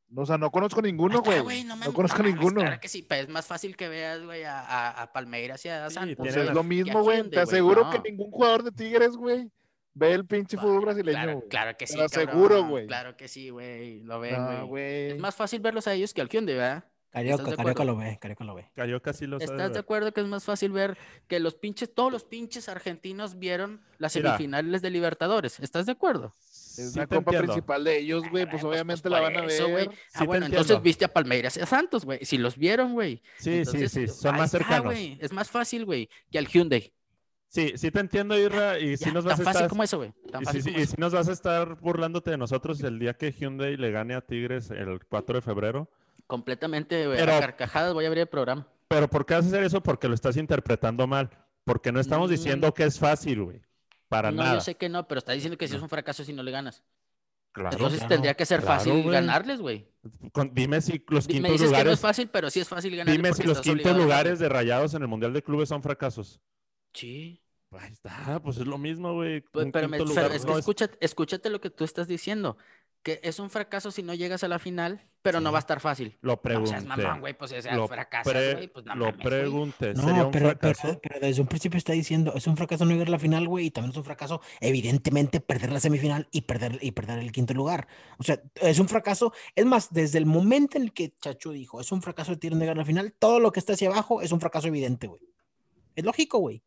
No. O sea, no conozco ninguno, güey. no, conozco mames, ninguno. Claro que sí, pero es más fácil que veas, güey, a, a, a Palmeiras y a Sí, Santos. Pues tienen güey, es lo mismo, güey. Te aseguro no. que ningún jugador de Tigres, güey, ve el pinche fútbol brasileño, Claro, claro que Te sí, lo aseguro, güey. Claro que sí, güey, lo ven, güey. güey. Es más fácil verlos a ellos que al Hyundai, ¿verdad? Carioca, ¿Estás de Carioca lo ve, Carioca lo ve. Carioca sí lo sabe ¿Estás de acuerdo que es más fácil ver que los pinches, todos los pinches argentinos vieron las Mira. semifinales de Libertadores? ¿Estás de acuerdo? Es Sí la copa entiendo. principal de ellos, güey. Ah, Pues pues, obviamente pues, la van a eso, ver. güey. Sí Ah, bueno, entiendo. entonces viste a Palmeiras y a Santos, güey. Si los vieron, güey. Sí, Entonces, sí, sí, son más cercanos. Es más fácil, güey, que al Hyundai. Sí, sí te entiendo, Irra, y Ya, sí nos vas tan a fácil estar... como eso, güey. Tan Y sí, y sí nos vas a estar burlándote de nosotros el día que Hyundai le gane a Tigres el 4 de febrero. Completamente, güey. Pero- A carcajadas voy a abrir el programa. Pero ¿por qué vas a hacer eso? Porque lo estás interpretando mal. Porque no estamos Mm. diciendo que es fácil, güey. Para no, nada. yo sé que no, pero está diciendo que si es un fracaso si no le ganas. Claro, Entonces claro, tendría que ser claro, fácil güey. ganarles, güey. Con- Dime si los Me quintos dices que no lugares, es fácil, pero sí es fácil ganarles. dime si los quintos lugares de Rayados en el Mundial de Clubes son fracasos. Sí. Ahí está, pues es lo mismo, güey. Pues, pero, me- quinto pero lugar es que no es- escúchate, escúchate lo que tú estás diciendo. Que es un fracaso si no llegas a la final, pero no va a estar fácil. Lo No pregunté. seas mamón, güey, pues o sea, lo fracasas, pre- güey, pues no lo mames, güey. pregunté. ¿Sería No, un pero, pero, fracaso? pero desde un principio está diciendo, es un fracaso no llegar a la final, güey, y también es un fracaso, evidentemente, perder la semifinal y perder, y perder el quinto lugar. O sea, es un fracaso, es más, desde el momento en el que Chacho dijo, es un fracaso de Tigres no llegar a la final, todo lo que está hacia abajo es un fracaso evidente, güey. Es lógico, güey.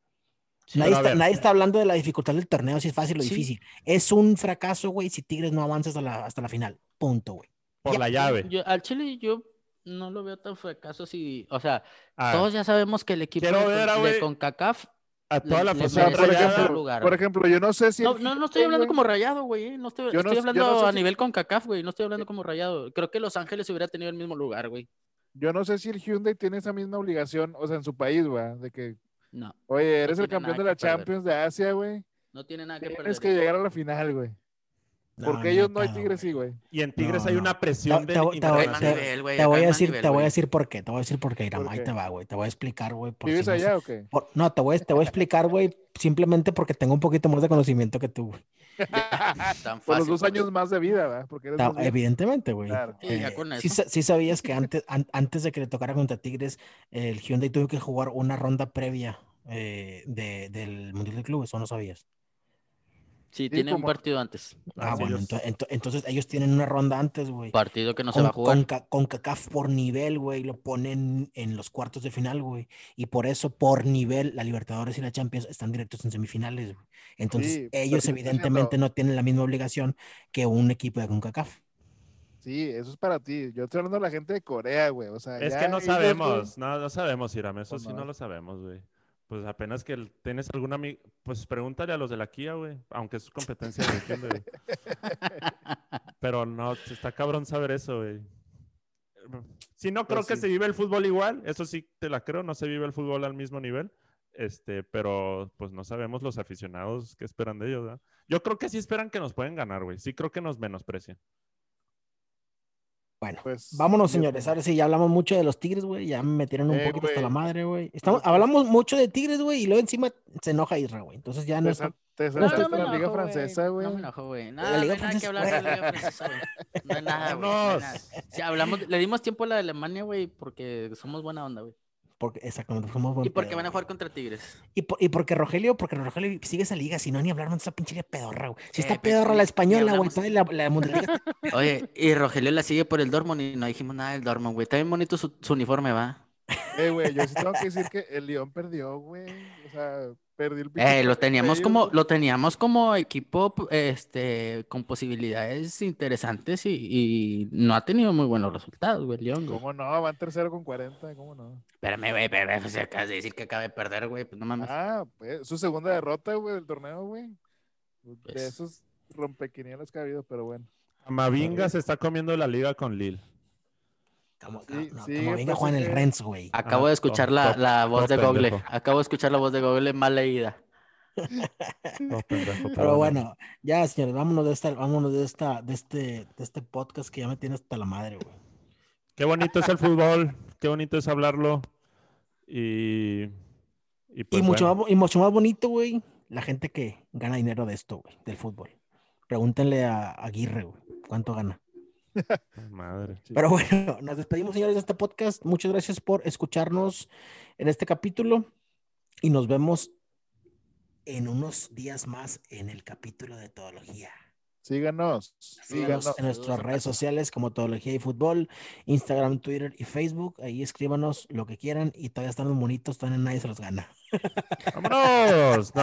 Nadie, está, nadie está hablando de la dificultad del torneo, si es fácil o Sí. difícil. Es un fracaso, güey, si Tigres no avanza hasta la, hasta la final. Punto, güey. Por ya, la llave. Yo, al Chile yo no lo veo tan fracaso si, o sea, todos ya sabemos que el equipo Quiero de, ver, Con- de. CONCACAF, a toda la afición por por ejemplo, yo no sé si. no, el no, no estoy hablando como rayado, güey, eh, no estoy, Yo no estoy hablando no sé a si- nivel CONCACAF, güey, no estoy hablando como rayado. Creo que Los Ángeles hubiera tenido el mismo lugar, güey. Yo no sé si el Hyundai tiene esa misma obligación, o sea, en su país, güey, de que, No, oye, eres el campeón de la perder. Champions de Asia, güey. no tiene nada que perder. Tienes que llegar a la final, güey. Porque No, ellos no no hay Tigres, sí, güey. Y en Tigres No, hay no. una presión Te- de te- te- te- nivel, güey, Te acá voy a decir, nivel, te voy a decir por qué, te voy a decir por qué, Iram, ¿Por ahí qué? te va, güey, te voy a explicar, güey. por ¿Vives si allá o qué? por- no, te voy, te voy a explicar, güey, simplemente porque tengo un poquito más de conocimiento que tú, güey. Tan Por los fácil, dos años más de vida, ¿verdad? Porque eres Ta- más viejo. Evidentemente, güey. Claro. Con sí, sí sabías que antes, an- antes de que le tocara contra Tigres, el Hyundai tuvo que jugar una ronda previa eh, de- del Mundial de Clubes, ¿o no sabías? Sí, tienen un partido antes. Ah, bueno, entonces, ellos tienen una ronda antes, güey. Partido que no se va a jugar. Con, con CACAF por nivel, güey, lo ponen en los cuartos de final, güey. Y por eso, por nivel, la Libertadores y la Champions están directos en semifinales, güey. Entonces, ellos evidentemente no tienen la misma obligación que un equipo de CONCACAF. Sí, eso es para ti. Yo estoy hablando de la gente de Corea, güey. O sea, es que no sabemos, no, no sabemos, Iram, eso pues sí no lo sabemos, güey. Pues apenas que tienes alguna amigo, pues pregúntale a los de la Kia, güey, aunque es competencia de güey. Pero no, está cabrón saber eso, güey. Sí, no creo pues que se vive el fútbol igual, eso sí te la creo, no se vive el fútbol al mismo nivel. Este, pero pues no sabemos los aficionados qué esperan de ellos, ¿verdad? Yo creo que sí esperan que nos pueden ganar, güey. Sí creo que nos menosprecian. Bueno, pues, vámonos, señores. Ahora sí, ya hablamos mucho de los Tigres, güey. Ya me metieron un eh, poquito hasta la madre, güey. Estamos, hablamos mucho de Tigres, güey, y luego encima se enoja Israel, güey. Entonces ya no es. Te saltaste no, la Liga Francesa, güey. No me enojo, güey. Nada, la Liga no hay nada que hablar de la Liga Francesa, güey. No hay nada, güey. No Si hablamos, le dimos tiempo a la de Alemania, güey, porque somos buena onda, güey. Porque, exactamente, somos Y porque van a jugar contra Tigres. Y, y, porque Rogelio, porque Rogelio sigue esa liga, si no, ni hablar de esa pinche pedorra, güey. Si está eh, pedorra la española, güey, la, la mundial. Oye, y Rogelio la sigue por el Dortmund y no dijimos nada del Dortmund, güey. Está bien bonito su, su uniforme, va. Eh, güey, yo sí tengo que decir que el León perdió, güey. O sea, eh, lo teníamos como, lo teníamos como equipo este, con posibilidades interesantes y, no ha tenido muy buenos resultados, güey, León. ¿Cómo no? Van tercero con 40, ¿cómo no? Espérame, güey, espérame, pues acabas de decir que acaba de perder, güey, pues no mames. Ah, pues su segunda derrota, güey, del torneo, güey. De pues esos rompequinielas que ha habido, pero bueno. Mavinga se está comiendo la liga con Lille. Como, venga Juan el Renz, güey. Acabo de escuchar la, la, voz de Google. Acabo de escuchar la voz de Google mal leída. pero bueno, ya señores, vámonos de esta, vámonos de esta, de este, de este podcast que ya me tiene hasta la madre, güey. Qué bonito es el fútbol, qué bonito es hablarlo. Y, y, pues mucho, más, y mucho más bonito, güey, la gente que gana dinero de esto, güey, del fútbol. Pregúntenle a Aguirre, güey, cuánto gana. Madre. Pero bueno, nos despedimos, señores, de este podcast. Muchas gracias por escucharnos en este capítulo y nos vemos en unos días más en el capítulo de Teología. Síganos, síganos en nuestras redes sociales como Teología y Fútbol, Instagram, Twitter y Facebook. Ahí escríbanos lo que quieran y todavía están los bonitos, todavía nadie se los gana. ¡Vámonos!